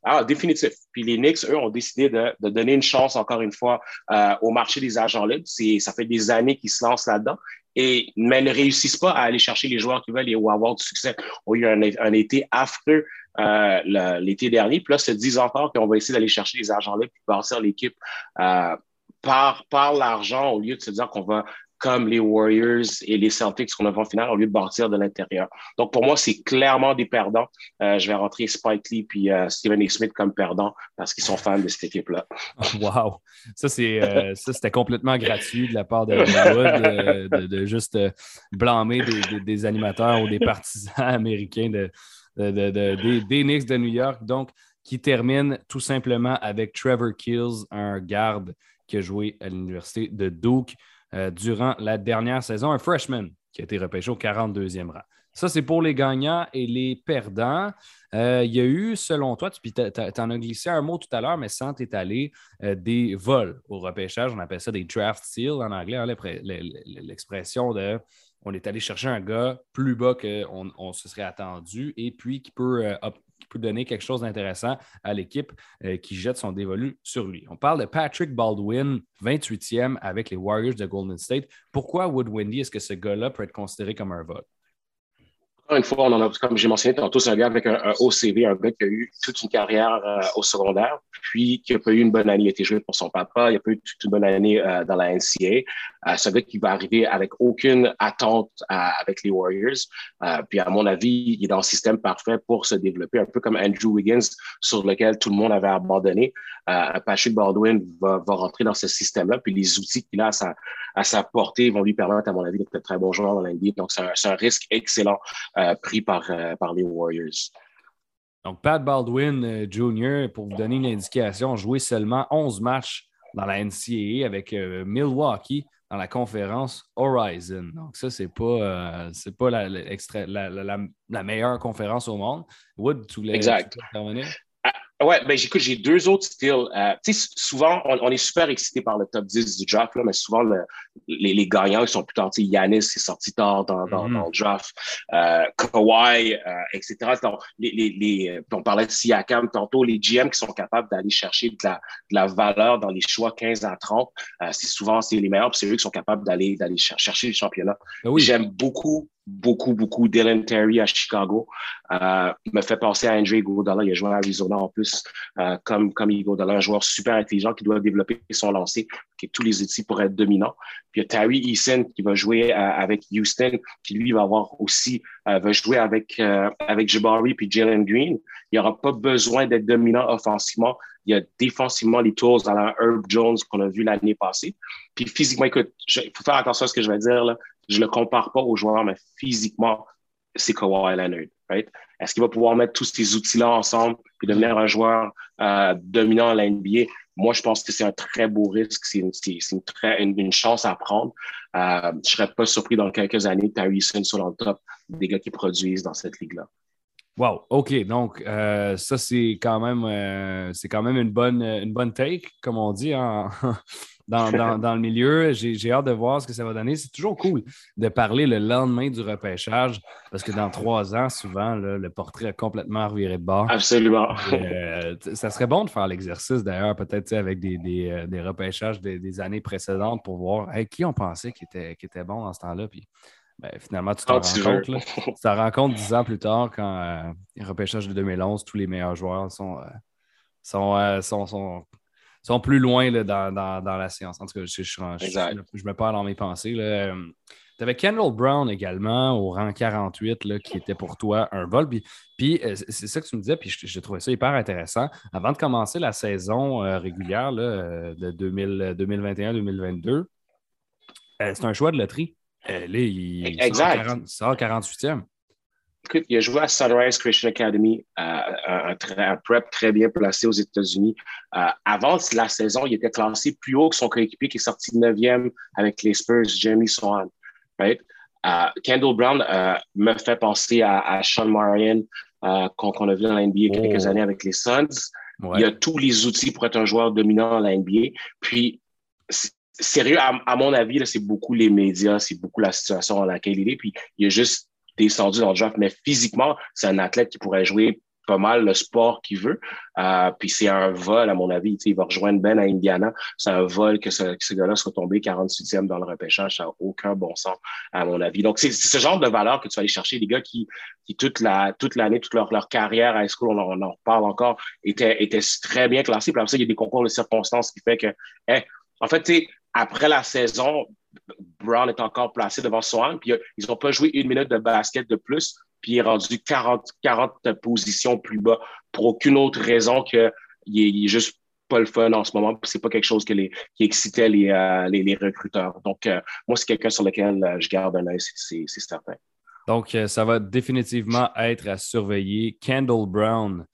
ah, définitif. Puis les Knicks, eux, ont décidé de, de donner une chance, encore une fois, euh, au marché des agents libres. Ça fait des années qu'ils se lancent là-dedans. Et, mais ne réussissent pas à aller chercher les joueurs qui veulent et ou avoir du succès. On a eu un, un été affreux euh, l'été dernier. Puis là, se disent encore qu'on va essayer d'aller chercher les agents libres puis bâtir l'équipe euh, par, par l'argent au lieu de se dire qu'on va comme les Warriors et les Celtics qu'on a en finale, au lieu de bâtir de l'intérieur. Donc, pour moi, c'est clairement des perdants. Euh, je vais rentrer Spike Lee puis euh, Stephen A. Smith comme perdants parce qu'ils sont fans de cette équipe-là. Wow! Ça, c'est, euh, ça, c'était complètement gratuit de la part de Hollywood de, de, juste blâmer des, des, des, animateurs ou des partisans américains de, des, des Knicks de New York. Donc, qui termine tout simplement avec Trevor Kills, un garde qui a joué à l'Université de Duke. Euh, durant la dernière saison, un freshman qui a été repêché au 42e rang. Ça, c'est pour les gagnants et les perdants. Euh, il y a eu, selon toi, tu en as glissé un mot tout à l'heure, mais sans t'étaler, euh, des vols au repêchage. On appelle ça des draft steals en anglais, hein, l'expression de on est allé chercher un gars plus bas qu'on on se serait attendu et puis qui peut peut donner quelque chose d'intéressant à l'équipe euh, qui jette son dévolu sur lui. On parle de Patrick Baldwin, 28e avec les Warriors de Golden State. Pourquoi Wood Wendy, est-ce que ce gars-là peut être considéré comme un vote? une fois, on en a, comme j'ai mentionné tantôt, c'est un gars avec un, un, haut CV, un gars qui a eu toute une carrière euh, au secondaire, puis qui n'a pas eu une bonne année. Il a été joué pour son papa, il n'a pas eu toute une bonne année euh, dans la NCA. Euh, c'est un qui va arriver avec aucune attente euh, avec les Warriors. Euh, puis, à mon avis, il est dans le système parfait pour se développer, un peu comme Andrew Wiggins, sur lequel tout le monde avait abandonné. Patrick Baldwin va, rentrer dans ce système-là, puis les outils qu'il a à sa, portée vont lui permettre, à mon avis, d'être un très bon joueur dans l'NBA. Donc, c'est un, risque excellent pris par, les Warriors. Donc, Pat Baldwin Jr., pour vous donner une indication, joué seulement 11 matchs dans la NCAA avec Milwaukee dans la conférence Horizon. Donc, ça, c'est pas, euh, c'est pas la, la, la, la, meilleure conférence au monde. Wood, tu voulais, exact. intervenir? Ouais, ben j'écoute, j'ai deux autres styles. Euh, tu sais, souvent, on, on, est super excité par le top 10 du draft, là, mais souvent, le, les, les, gagnants, ils sont plus tard. Tu sais, Yanis est sorti tard dans, dans, mm -hmm. dans le draft. Euh, Kawhi, euh, etc. Donc, les, les, les, on parlait de Siakam tantôt, les GM qui sont capables d'aller chercher de la, de la valeur dans les choix 15 à 30, euh, c'est souvent c'est les meilleurs, c'est eux qui sont capables d'aller chercher les championnats. Ben oui. J'aime beaucoup beaucoup, beaucoup. Dylan Terry à Chicago euh, me fait penser à Andre Iguodala. Il a joué à Arizona en plus, euh, comme, comme Iguodala, un joueur super intelligent qui doit développer son lancer, qui a tous les outils pour être dominant. Puis il y a Terry Eason qui va jouer euh, avec Houston, qui lui va avoir aussi, euh, va jouer avec, avec Jabari puis Jalen Green. Il n'y aura pas besoin d'être dominant offensivement. Il y a défensivement les tools dans la Herb Jones qu'on a vu l'année passée. Puis physiquement, écoute, il faut faire attention à ce que je vais dire là je le compare pas aux joueurs, mais physiquement, c'est Kawhi Leonard. Right? Est-ce qu'il va pouvoir mettre tous ces outils-là ensemble et devenir un joueur euh, dominant à la NBA? Moi, je pense que c'est un très beau risque. C'est une, chance à prendre. Euh, je ne serais pas surpris dans quelques années, Terry Sun sur le top des gars qui produisent dans cette ligue-là. Wow, OK. Donc, euh, ça, c'est quand même quand même une bonne, une bonne take, comme on dit en, dans, dans, dans, le milieu. J'ai hâte de voir ce que ça va donner. C'est toujours cool de parler le lendemain du repêchage parce que dans trois ans, souvent, là, le portrait a complètement reviré de bord. Absolument. Euh, ça serait bon de faire l'exercice d'ailleurs, peut-être avec des, des, des repêchages des, des, années précédentes pour voir hey, qui on pensait qui était, qui était bon dans ce temps-là. Puis ben, finalement, tu te rends compte. Là, tu te rends compte dix ans plus tard, quand euh, le repêchage de 2011, tous les meilleurs joueurs sont, euh, sont, euh, sont, sont, sont, plus loin là, dans, dans, dans, la séance. En tout cas, je, je, je, je me perds dans mes pensées. Tu avais Kendall Brown également au rang 48 là, qui était pour toi un vol. Puis, euh, c'est ça que tu me disais, puis j'ai trouvé ça hyper intéressant. Avant de commencer la saison euh, régulière là, de 2021-2022, c'est un choix de loterie. là, il exact. sort 48e. Écoute, il a joué à Sunrise Christian Academy, euh, un, un, prep très bien placé aux États-Unis. Euh, avant la saison, il était classé plus haut que son coéquipier qui est sorti 9e avec les Spurs, Jamie Swan. Right? Euh, Kendall Brown me fait penser à, Sean Marion qu'on a vu dans la NBA oh. quelques années avec les Suns. Il a tous les outils pour être un joueur dominant dans la NBA. Puis, sérieux, à, à mon avis, c'est beaucoup les médias, c'est beaucoup la situation dans laquelle il est. Puis, il a juste descendu dans le draft, mais physiquement, c'est un athlète qui pourrait jouer pas mal le sport qu'il veut. Euh, puis c'est un vol, à mon avis. Il va rejoindre Ben à Indiana. C'est un vol que ce, gars-là soit tombé 48e dans le repêchage. Ça n'a aucun bon sens, à mon avis. Donc, c'est ce genre de valeur que tu vas aller chercher. Les gars qui, toute la toute l'année, toute leur, leur carrière à high school, on, en reparle encore, étaient, étaient très bien classés. Puis après ça, il y a des concours de circonstances qui fait que, en fait, après la saison, Brown est encore placé devant Swan, puis ils n'ont pas joué une minute de basket de plus, puis il est rendu 40, 40 positions plus bas pour aucune autre raison qu'il est, juste pas le fun en ce moment. C'est pas quelque chose qui excitait les, euh, les, recruteurs. Donc, euh, moi, c'est quelqu'un sur lequel euh, je garde un œil, c'est certain. Donc, ça va définitivement être à surveiller. Kendall Brown,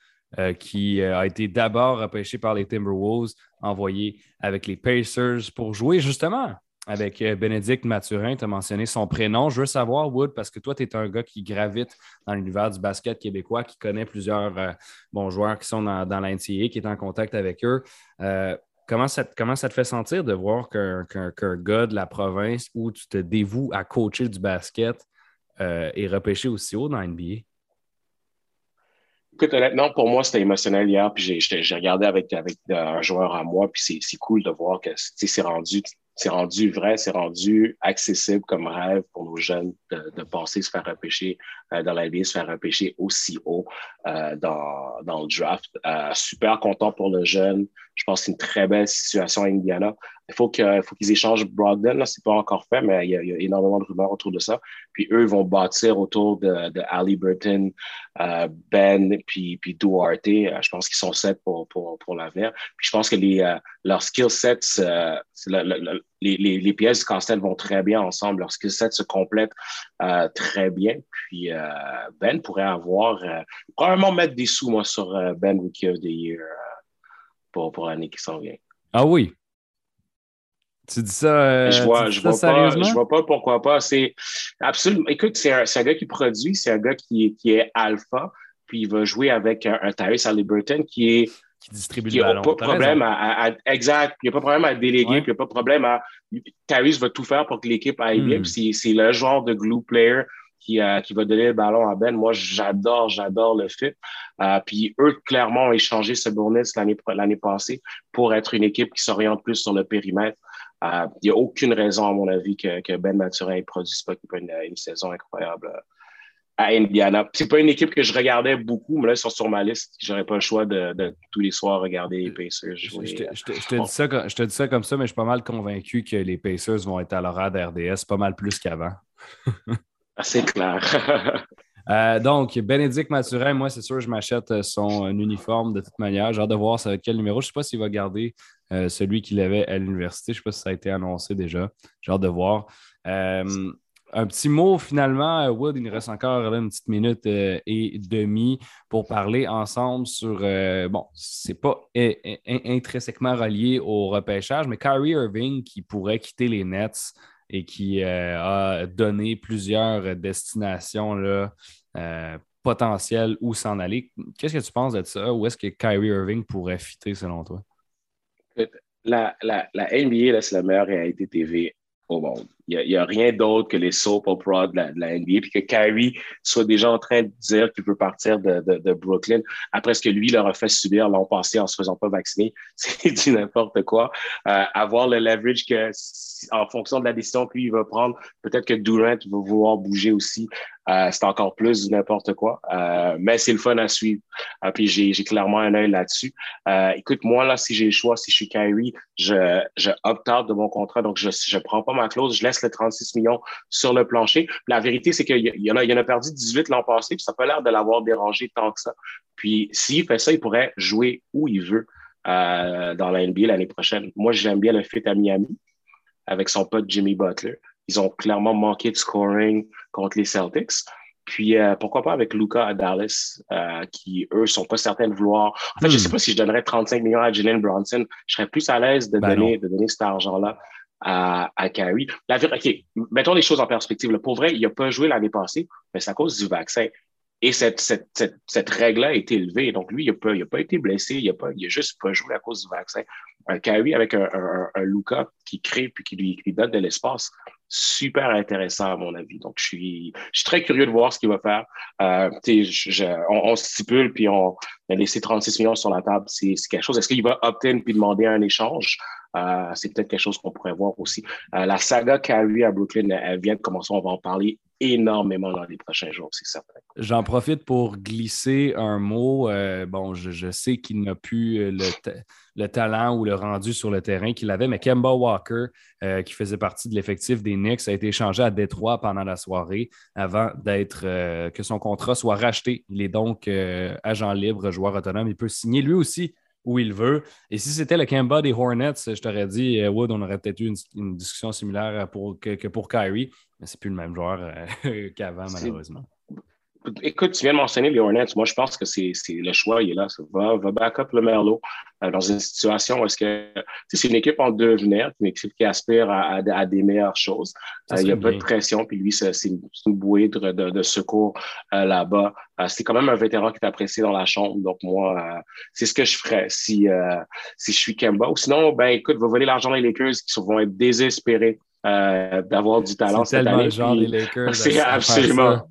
qui a été d'abord repêché par les Timberwolves, envoyé avec les Pacers pour jouer justement avec euh, Bénédicte Mathurin. Tu as mentionné son prénom. Je veux savoir, Wood, parce que toi, tu es un gars qui gravite dans l'univers du basket québécois, qui connaît plusieurs euh, bons joueurs qui sont dans, dans l'NCA, qui est en contact avec eux. Euh, comment, ça, te fait sentir de voir qu'un gars de la province où tu te dévoues à coacher du basket est repêché aussi haut dans l'NBA? Écoute, honnêtement, pour moi, c'était émotionnel hier. Puis j'ai regardé avec, avec un joueur à moi. Puis c'est cool de voir que c'est rendu c'est rendu vrai, c'est rendu accessible comme rêve pour nos jeunes de, de passer, se faire repêcher euh, dans la vie, se faire repêcher aussi haut euh, dans, dans le draft. Euh, super content pour le jeune. Je pense que c'est une très belle situation à Indiana. Il faut qu'ils échangent Brogdon. Ce n'est pas encore fait, mais il y, a, énormément de rumeurs autour de ça. Puis eux vont bâtir autour de, Ali Burton, euh, Ben, puis, puis Duarte. Euh, je pense qu'ils sont sets pour, pour, pour l'avenir. Puis je pense que les, euh, leurs skill sets, le, les, les, les, pièces du Castel vont très bien ensemble. Leurs skill sets se complètent très bien. Puis Ben pourrait avoir, probablement mettre des sous, moi, sur Ben Rookie of the Year pour, pour l'année qui s'en vient. Ah oui, tu dis ça, euh, je vois, je, vois pas, je vois pas pourquoi pas. C'est absolument. Écoute, c'est un, un, gars qui produit, c'est un gars qui, qui est alpha, puis il va jouer avec un, un Tyrese Halliburton qui est qui distribue le ballon. Pas de problème à, exact. Il n'y a pas de problème à déléguer, puis il n'y a pas de problème à. Tyrese va tout faire pour que l'équipe aille bien. Hmm. C'est le genre de glue player qui, euh, qui va donner le ballon à Ben. Moi, j'adore, j'adore le fit. Euh, puis eux, clairement, ont échangé ce bonus l'année passée pour être une équipe qui s'oriente plus sur le périmètre. Euh, il n'y a aucune raison, à mon avis, que, Ben Maturin ne produise pas une, une, saison incroyable euh, à Indiana. C'est pas une équipe que je regardais beaucoup, mais là, ils sont sur ma liste. J'aurais pas le choix de, tous les soirs regarder les Pacers jouer. Je, te, dis ça, je te dis ça comme ça, mais je suis pas mal convaincu que les Pacers vont être à l'horaire d'RDS pas mal plus qu'avant. Ah, c'est clair. Euh, donc, Bénédicte Mathurin, moi, c'est sûr, je m'achète son uniforme de toute manière. J'ai hâte de voir quel numéro. Je ne sais pas s'il va garder euh, celui qu'il avait à l'université. Je ne sais pas si ça a été annoncé déjà. J'ai hâte de voir. Euh, un petit mot finalement, Wood, il nous reste encore une petite minute et demie pour parler ensemble sur, bon, c'est pas intrinsèquement relié au repêchage, mais Kyrie Irving qui pourrait quitter les Nets et qui a donné plusieurs destinations là, potentielles où s'en aller. Qu'est-ce que tu penses de ça? Où est-ce que Kyrie Irving pourrait fitter selon toi? la, la, la NBA, c'est la meilleure réalité TV au monde. Il n'y a, a, rien d'autre que les soap opera de la, de la, NBA, puis que Kyrie soit déjà en train de dire qu'il veut partir de, de, Brooklyn après ce que lui leur a fait subir l'an passé en se faisant pas vacciner. C'est du n'importe quoi. Euh, avoir le leverage que en fonction de la décision que lui il va prendre, peut-être que Durant va vouloir bouger aussi. Euh, c'est encore plus du n'importe quoi. Euh, mais c'est le fun à suivre. Puis j'ai, clairement un œil là-dessus. écoute, moi, là, si j'ai le choix, si je suis Kyrie, je, je de mon contrat. Donc, je je prends pas ma clause. Je laisse les 36 millions sur le plancher. La vérité, c'est qu'il y, en a, il y en a perdu 18 l'an passé. Puis ça n'a pas l'air de l'avoir dérangé tant que ça. Puis s'il fait ça, il pourrait jouer où il veut dans la NBA l'année prochaine. Moi, j'aime bien le fit à Miami avec son pote Jimmy Butler. Ils ont clairement manqué de scoring contre les Celtics. Puis euh, pourquoi pas avec Luca à Dallas, euh, qui eux sont pas certains de vouloir. En fait, je je sais hmm. pas si je donnerais 35 millions à Jalen Bronson. Je serais plus à l'aise de, ben donner, de donner cet argent-là à, à OK, mettons les choses en perspective. Pour vrai, il n'a pas joué l'année passée, mais c'est à cause du vaccin. Et cette, cette, cette, cette règle-là a été élevée. Donc, lui, il n'a pas, il pas été blessé, il n'a pas, il juste pas joué à cause du vaccin. Un avec un, un, un Luca qui crée puis qui lui, lui donne de l'espace, super intéressant à mon avis. Donc, je suis, je suis très curieux de voir ce qu'il va faire. Euh, je, on, on, stipule puis on a laissé 36 millions sur la table. C'est quelque chose. Est-ce qu'il va opt-in puis demander un échange? Euh, c'est peut-être quelque chose qu'on pourrait voir aussi. Euh, la saga Kyrie à Brooklyn, elle vient de commencer. On va en parler énormément dans les prochains jours, c'est certain. J'en profite pour glisser un mot. Euh, bon, je, sais qu'il n'a plus le, talent ou le rendu sur le terrain qu'il avait, mais Kemba Walker, qui faisait partie de l'effectif des Knicks, a été échangé à Détroit pendant la soirée avant d'être que son contrat soit racheté. Il est donc agent libre, joueur autonome. Il peut signer lui aussi où il veut. Et si c'était le Kemba des Hornets, je t'aurais dit, Wood, on aurait peut-être eu une, discussion similaire pour, que, que, pour Kyrie, mais c'est plus le même joueur qu'avant, malheureusement. Écoute, tu viens de mentionner les Hornets. Moi, je pense que c'est le choix, il est là. Va, va back up le Merlot euh, dans une situation où est-ce que c'est une équipe en devenir, une équipe qui aspire à, à, des meilleures choses. Euh, il n'y a pas de pression, puis lui, c'est une, bouée de, de, secours euh, là-bas. c'est quand même un vétéran qui est apprécié dans la chambre. Donc, moi, c'est ce que je ferais si, si je suis Kemba. Ou sinon, ben écoute, va voler l'argent des Lakers qui vont être désespérés d'avoir du talent cette année. C'est tellement le genre des Lakers. C'est absolument.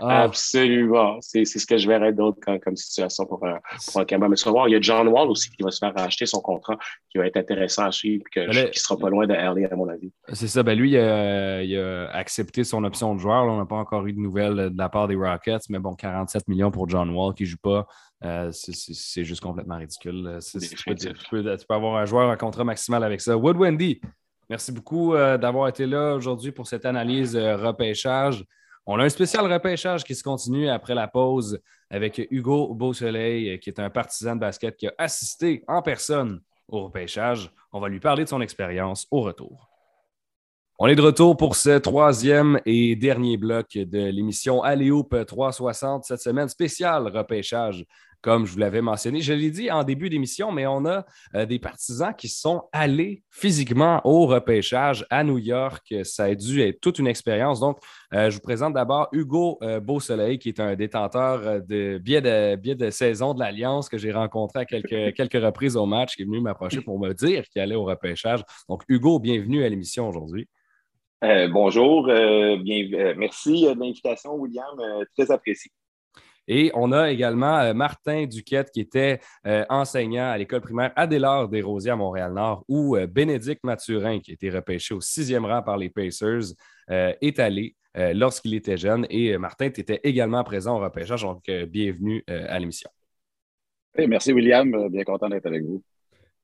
Ah. Absolument. C'est ce que je verrais d'autre comme, situation pour un, pour un Mais tu vas voir, il y a John Wall aussi qui va se faire racheter son contrat, qui va être intéressant à suivre, qui ne sera pas loin de Early, à mon avis. C'est ça. Ben lui, il a, accepté son option de joueur. on n'a pas encore eu de nouvelles de la part des Rockets, mais bon, 47 millions pour John Wall qui ne joue pas. Euh, c'est juste complètement ridicule. Tu peux, avoir un joueur à contrat maximal avec ça. Wood Wendy, merci beaucoup euh, d'avoir été là aujourd'hui pour cette analyse euh, repêchage. On a un spécial repêchage qui se continue après la pause avec Hugo Beausoleil, qui est un partisan de basket qui a assisté en personne au repêchage. On va lui parler de son expérience au retour. On est de retour pour ce troisième et dernier bloc de l'émission Aléoupe 360 cette semaine spécial repêchage comme je vous l'avais mentionné. Je l'ai dit en début d'émission, mais on a euh, des partisans qui sont allés physiquement au repêchage à New York. Ça a dû être toute une expérience. Donc, euh, je vous présente d'abord Hugo euh, Beausoleil, qui est un détenteur de billets de, de saison de l'Alliance que j'ai rencontré à quelques, quelques reprises au match, qui est venu m'approcher pour me dire qu'il allait au repêchage. Donc, Hugo, bienvenue à l'émission aujourd'hui. bonjour, bien, merci de l'invitation, William, très apprécié. Et on a également euh, Martin Duquette, qui était euh, enseignant à l'école primaire Adélard des Rosiers à Montréal-Nord, où euh, Bénédicte Mathurin, qui a été repêché au sixième rang par les Pacers, est allé lorsqu'il était jeune. Et Martin, tu étais également présent au repêchage, donc bienvenue à l'émission. merci, William. Bien content d'être avec vous.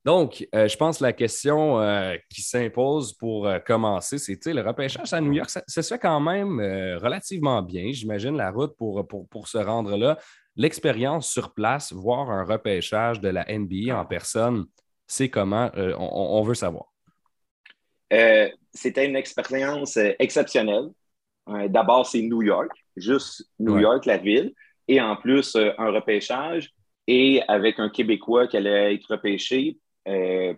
Donc, euh, je pense que la question euh, qui s'impose pour euh, commencer, c'est le repêchage à New York, ça, se fait quand même relativement bien. J'imagine la route pour, pour, se rendre là. L'expérience sur place, voir un repêchage de la NBA en personne, c'est comment? On, veut savoir. C'était une expérience exceptionnelle. D'abord, c'est New York, juste New York, la ville, et en plus, un repêchage et avec un Québécois qui allait être repêché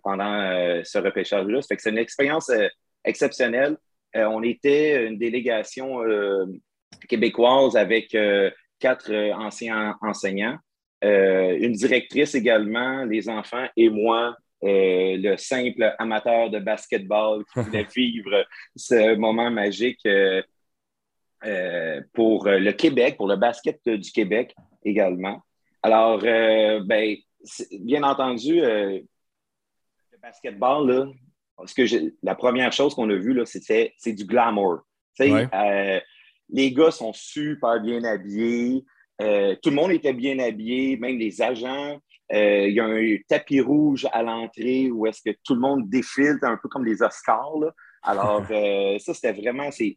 pendant euh, ce repêchage-là. c'est une expérience euh, exceptionnelle. on était une délégation québécoise avec quatre anciens enseignants, une directrice également, les enfants et moi, le simple amateur de basketball qui voulait vivre ce moment magique pour le Québec, pour le basket du Québec également. Alors, ben, bien entendu, basketball, là, ce que la première chose qu'on a vue, c'est du glamour. Euh, les gars sont super bien habillés. Euh, tout le monde était bien habillé, même les agents. Euh, il y a un tapis rouge à l'entrée où est-ce que tout le monde défile, un peu comme les Oscars. Alors, ça, c'était vraiment, c'est,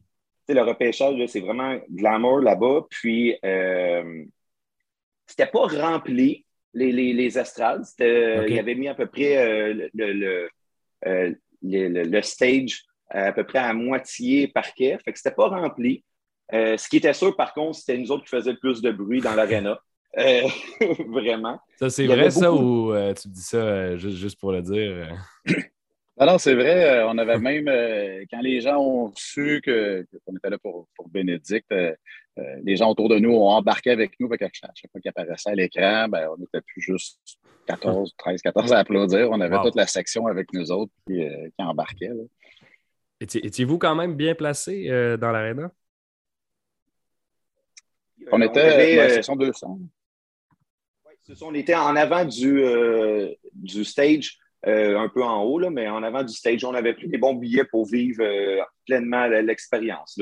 le repêchage, c'est vraiment glamour là-bas. Puis, c'était pas rempli, les, les, les estrades. Il y avait mis à peu près le, le, stage à peu près à moitié parquet. Fait que c'était pas rempli. Euh, ce qui était sûr, par contre, c'était nous autres qui faisions le plus de bruit dans l'aréna. Euh, vraiment. Ça, c'est vrai, ça, ou euh, tu dis ça juste, pour le dire? Alors, c'est vrai. on avait même, quand les gens ont su qu'on était là pour, pour Bénédicte, les gens autour de nous ont embarqué avec nous. à chaque, fois qu'il apparaissait à l'écran, ben, on n'était plus juste 14, 13, 14 à applaudir. On avait toute la section avec nous autres qui, qui embarquait. Étiez-vous quand même bien placé euh, dans l'aréna? On était à la euh, section 200. on était en avant du, euh, du stage, un peu en haut, là, mais en avant du stage, on avait pris des bons billets pour vivre pleinement l'expérience.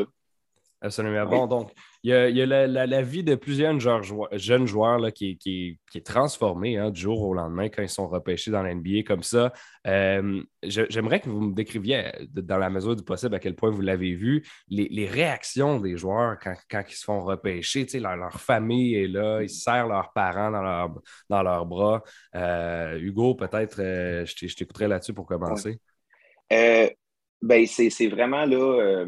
Absolument. Bon, donc, il y a, la, vie de plusieurs jeunes joueurs là, qui, est transformée hein, du jour au lendemain quand ils sont repêchés dans l'NBA comme ça. Euh, j'aimerais que vous me décriviez, dans la mesure du possible, à quel point vous l'avez vu, les, réactions des joueurs quand, ils se font repêcher. Leur, leur, famille est là, ils serrent leurs parents dans, leur, dans leurs bras. Euh, Hugo, peut-être, euh, je t'écouterai là-dessus pour commencer. ben, c'est vraiment là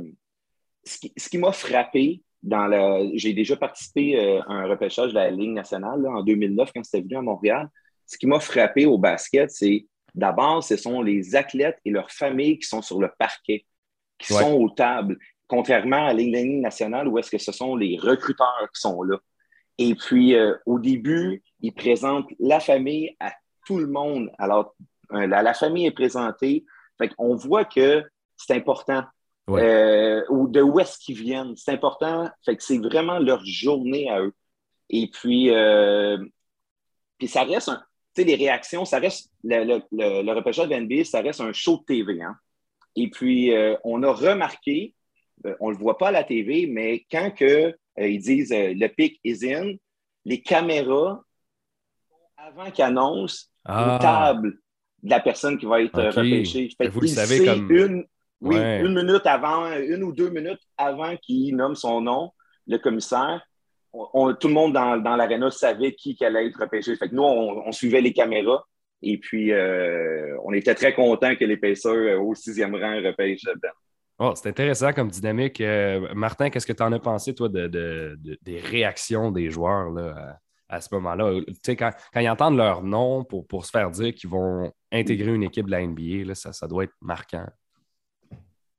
ce qui, m'a frappé dans le. J'ai déjà participé euh, à un repêchage de la Ligue nationale en 2009 quand c'était venu à Montréal. Ce qui m'a frappé au basket, c'est d'abord, ce sont les athlètes et leurs familles qui sont sur le parquet, qui sont aux tables, contrairement à la Ligue nationale où est-ce que ce sont les recruteurs qui sont là. Et puis, euh, au début, ils présentent la famille à tout le monde. Alors, euh, la, la, famille est présentée. Fait qu'on voit que c'est important. Euh, ou de où est-ce qu'ils viennent. C'est important. Fait que c'est vraiment leur journée à eux. Et puis, euh, puis ça reste un. Tu sais, les réactions, ça reste. Le, le, le, repêchage de NBA, ça reste un show de TV. Hein? Et puis, euh, on a remarqué, on ne le voit pas à la TV, mais quand que, ils disent le pic is in, les caméras, avant qu'ils annoncent ah. une table de la personne qui va être repêchée. Vous le savez comme. Une, oui, une minute avant, une ou deux minutes avant qu'il nomme son nom, le commissaire, tout le monde dans, dans l'aréna savait qui, allait être repêché. Fait que nous, on, suivait les caméras et puis euh, on était très contents que l'épaisseur euh, au sixième rang repêche Ben. Oh, c'est intéressant comme dynamique. Euh, Martin, qu'est-ce que tu en as pensé, toi, de, des réactions des joueurs là, à, ce moment-là? Tu sais, quand, ils entendent leur nom pour, pour se faire dire qu'ils vont intégrer une équipe de la NBA, là, ça, ça doit être marquant.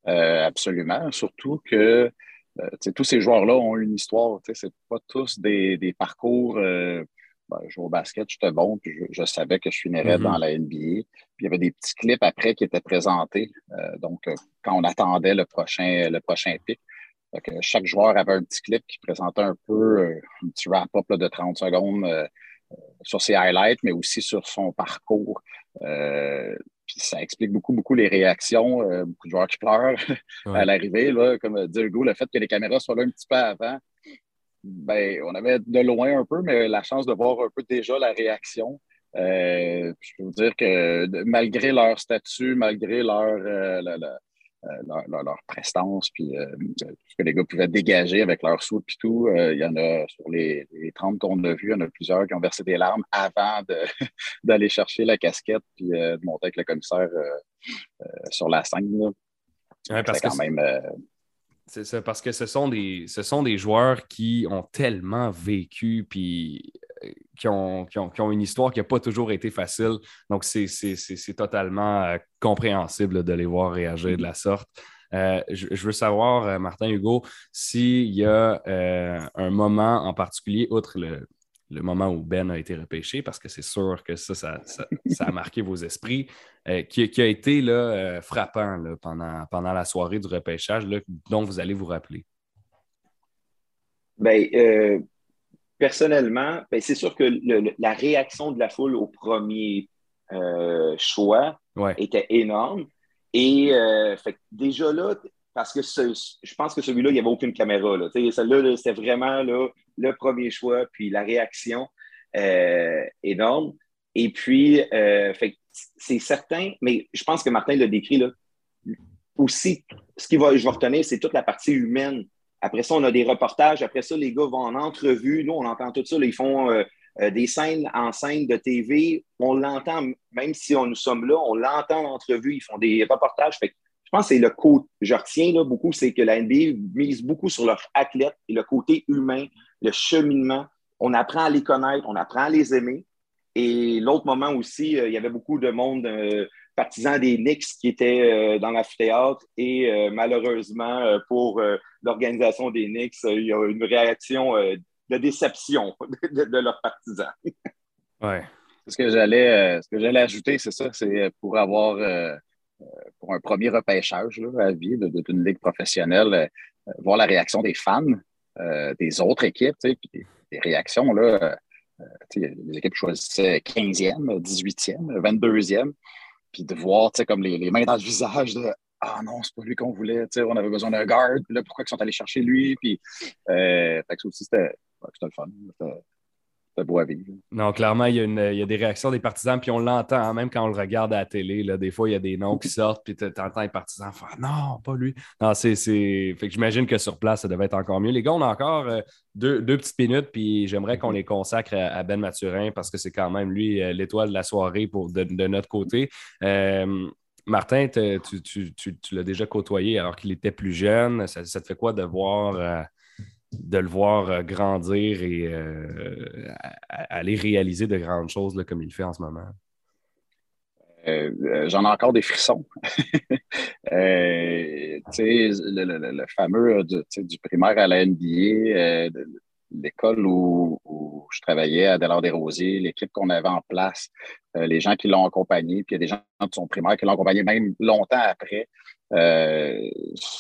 Euh, absolument. Surtout que euh, tous ces joueurs-là ont une histoire. Ce pas tous des, des parcours. Euh, ben, je joue au basket, j'étais bon, puis je, savais que je finirais dans mm-hmm. la NBA. Puis il y avait des petits clips après qui étaient présentés. donc, quand on attendait le prochain, le prochain pic, chaque joueur avait un petit clip qui présentait un peu un petit wrap-up de 30 secondes sur ses highlights, mais aussi sur son parcours ça explique beaucoup, beaucoup les réactions. Euh, beaucoup de joueurs qui pleurent à l'arrivée. Comme dit Hugo, le fait que les caméras soient là un petit peu avant, ben, on avait de loin un peu, mais la chance de voir un peu déjà la réaction. Euh, je peux vous dire que malgré leur statut, malgré leur, euh, euh, leur, prestance, puis euh, ce que les gars pouvaient dégager avec leur soupe et tout. Euh, il y en a sur les, les 30 qu'on a vus, il y en a plusieurs qui ont versé des larmes avant d'aller chercher la casquette puis de monter avec le commissaire sur la scène. parce quand même. C'est ça, parce que ce sont, des, ce sont des joueurs qui ont tellement vécu, puis qui ont, ont, une histoire qui n'a pas toujours été facile. Donc, c'est totalement euh, compréhensible de les voir réagir de la sorte. Euh, je, veux savoir, euh, Martin Hugo, s'il y a un moment en particulier, outre le, moment où Ben a été repêché, parce que c'est sûr que ça, ça, a marqué vos esprits, qui, a été là, frappant pendant, pendant la soirée du repêchage, dont vous allez vous rappeler? Bien, personnellement, ben, c'est sûr que la réaction de la foule au premier euh, choix était énorme. Et fait, déjà là, parce que je pense que celui-là, il n'y avait aucune caméra. Celle-là, c'était vraiment là, le premier choix, puis la réaction énorme. Et puis, c'est certain, mais je pense que Martin l'a décrit là, aussi, ce qui va, je vais retenir, c'est toute la partie humaine. Après ça, on a des reportages. Après ça, les gars vont en entrevue. Nous, on entend tout ça. ils font euh, euh, des scènes en scène de TV. On l'entend, même si on, nous sommes là, on l'entend en entrevue. Ils font des reportages. je pense que c'est le côté, je retiens là, beaucoup, c'est que la NBA mise beaucoup sur leurs athlètes et le côté humain, le cheminement. On apprend à les connaître, on apprend à les aimer. Et l'autre moment aussi, euh, il y avait beaucoup de monde partisans des Knicks qui étaient euh, dans l'amphithéâtre et euh, malheureusement euh, pour l'organisation des Knicks, il y a une réaction de déception de, leurs partisans. ouais. Ce que j'allais ce que j'allais ajouter, c'est ça, c'est pour avoir pour un premier repêchage là, à vie d'une ligue professionnelle, voir la réaction des fans des autres équipes, des réactions là. les équipes choisissaient 15e, 18e, 22e puis de voir, tu sais, comme les, mains dans le visage de Ah non, c'est pas lui qu'on voulait, tu sais, on avait besoin d'un puis là, pourquoi ils sont allés chercher lui, puis euh, fait que aussi, c'était le fun. Vivre. Non, clairement, il y, a une, il y, a des réactions des partisans, puis on l'entend, hein, même quand on le regarde à la télé. Là, des fois, il y a des noms qui sortent, puis tu entends les partisans faire Non, pas lui. Non, c'est. Fait que j'imagine que sur place, ça devait être encore mieux. Les gars, on a encore euh, deux, deux, petites minutes, puis j'aimerais qu'on les consacre à, Ben Mathurin parce que c'est quand même lui euh, l'étoile de la soirée pour, de, notre côté. Euh, Martin, tu, tu, tu, l'as déjà côtoyé alors qu'il était plus jeune. Ça, ça, te fait quoi de voir de le voir euh, grandir et euh, aller réaliser de grandes choses comme il fait en ce moment? Euh, j'en ai encore des frissons. le, le, fameux du, primaire à la NBA, l'école où, je travaillais à Delors des Rosiers, l'équipe qu'on avait en place, les gens qui l'ont accompagné, puis il y a des gens de son primaire qui l'ont accompagné même longtemps après. Euh,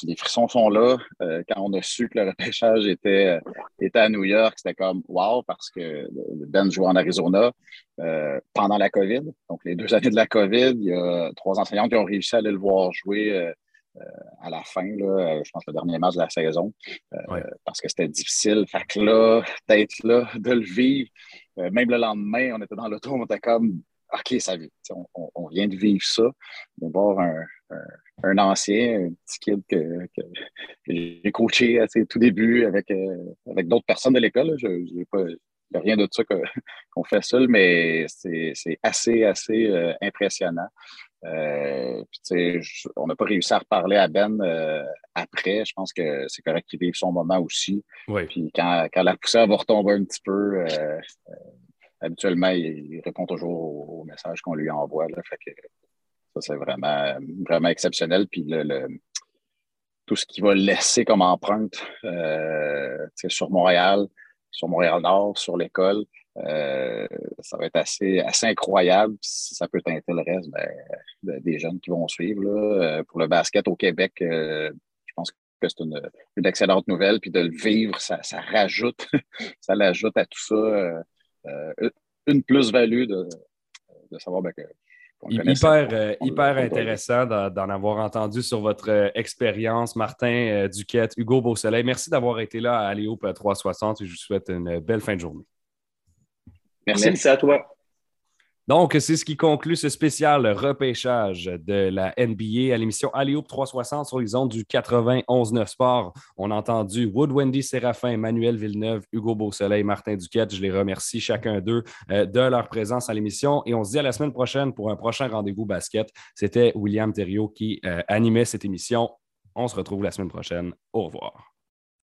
les frissons sont là. Euh, quand on a su que le repêchage était, était à New York, c'était comme wow, parce que Ben jouait en Arizona euh, pendant la COVID. Donc, les deux années de la COVID, il y a trois enseignants qui ont réussi à aller le voir jouer à la fin, là, je pense le dernier match de la saison, parce que c'était difficile. Fait que là, d'être là, de le vivre, même le lendemain, on était dans l'auto, on était comme OK, ça, on, on, vient de vivre ça, de voir un, un, ancien, un petit kid que, que, j'ai coaché à tout début avec, euh, avec d'autres personnes de l'école. Je n'ai pas. Il n'y a rien de ça qu'on fait seul, mais c'est assez, assez euh, impressionnant. Euh, on n'a pas réussi à reparler à Ben après. Je pense que c'est correct qu'il vive son moment aussi. Puis quand, quand, la poussière va retomber un petit peu, habituellement, il, répond toujours aux, messages qu'on lui envoie. Là, ça, c'est vraiment, vraiment exceptionnel. Puis le, tout ce qu'il va laisser comme empreinte euh, sur Montréal, sur Montréal-Nord, sur l'école, euh, ça va être assez, assez incroyable. Si ça peut teinter le reste ben, des jeunes qui vont suivre. Là. Euh, pour le basket au Québec, je pense que c'est une, excellente nouvelle. Puis de le vivre, ça, ça rajoute, ça l'ajoute à tout ça une plus-value de, savoir ben, que Hyper, euh, hyper intéressant d'en avoir entendu sur votre euh, expérience, Martin Duquette, Hugo Beausoleil. Merci d'avoir été là à Aléo 360 et je vous souhaite une belle fin de journée. Merci à toi. Donc, c'est ce qui conclut ce spécial repêchage de la NBA à l'émission Alioub 360 sur les ondes du 91-9 Sport. On a entendu Wood Wendy Séraphin, Manuel Villeneuve, Hugo Beausoleil, Martin Duquette. Je les remercie chacun d'eux euh, de leur présence à l'émission et on se dit à la semaine prochaine pour un prochain rendez-vous basket. C'était William Thériault qui euh, animait cette émission. On se retrouve la semaine prochaine. Au revoir.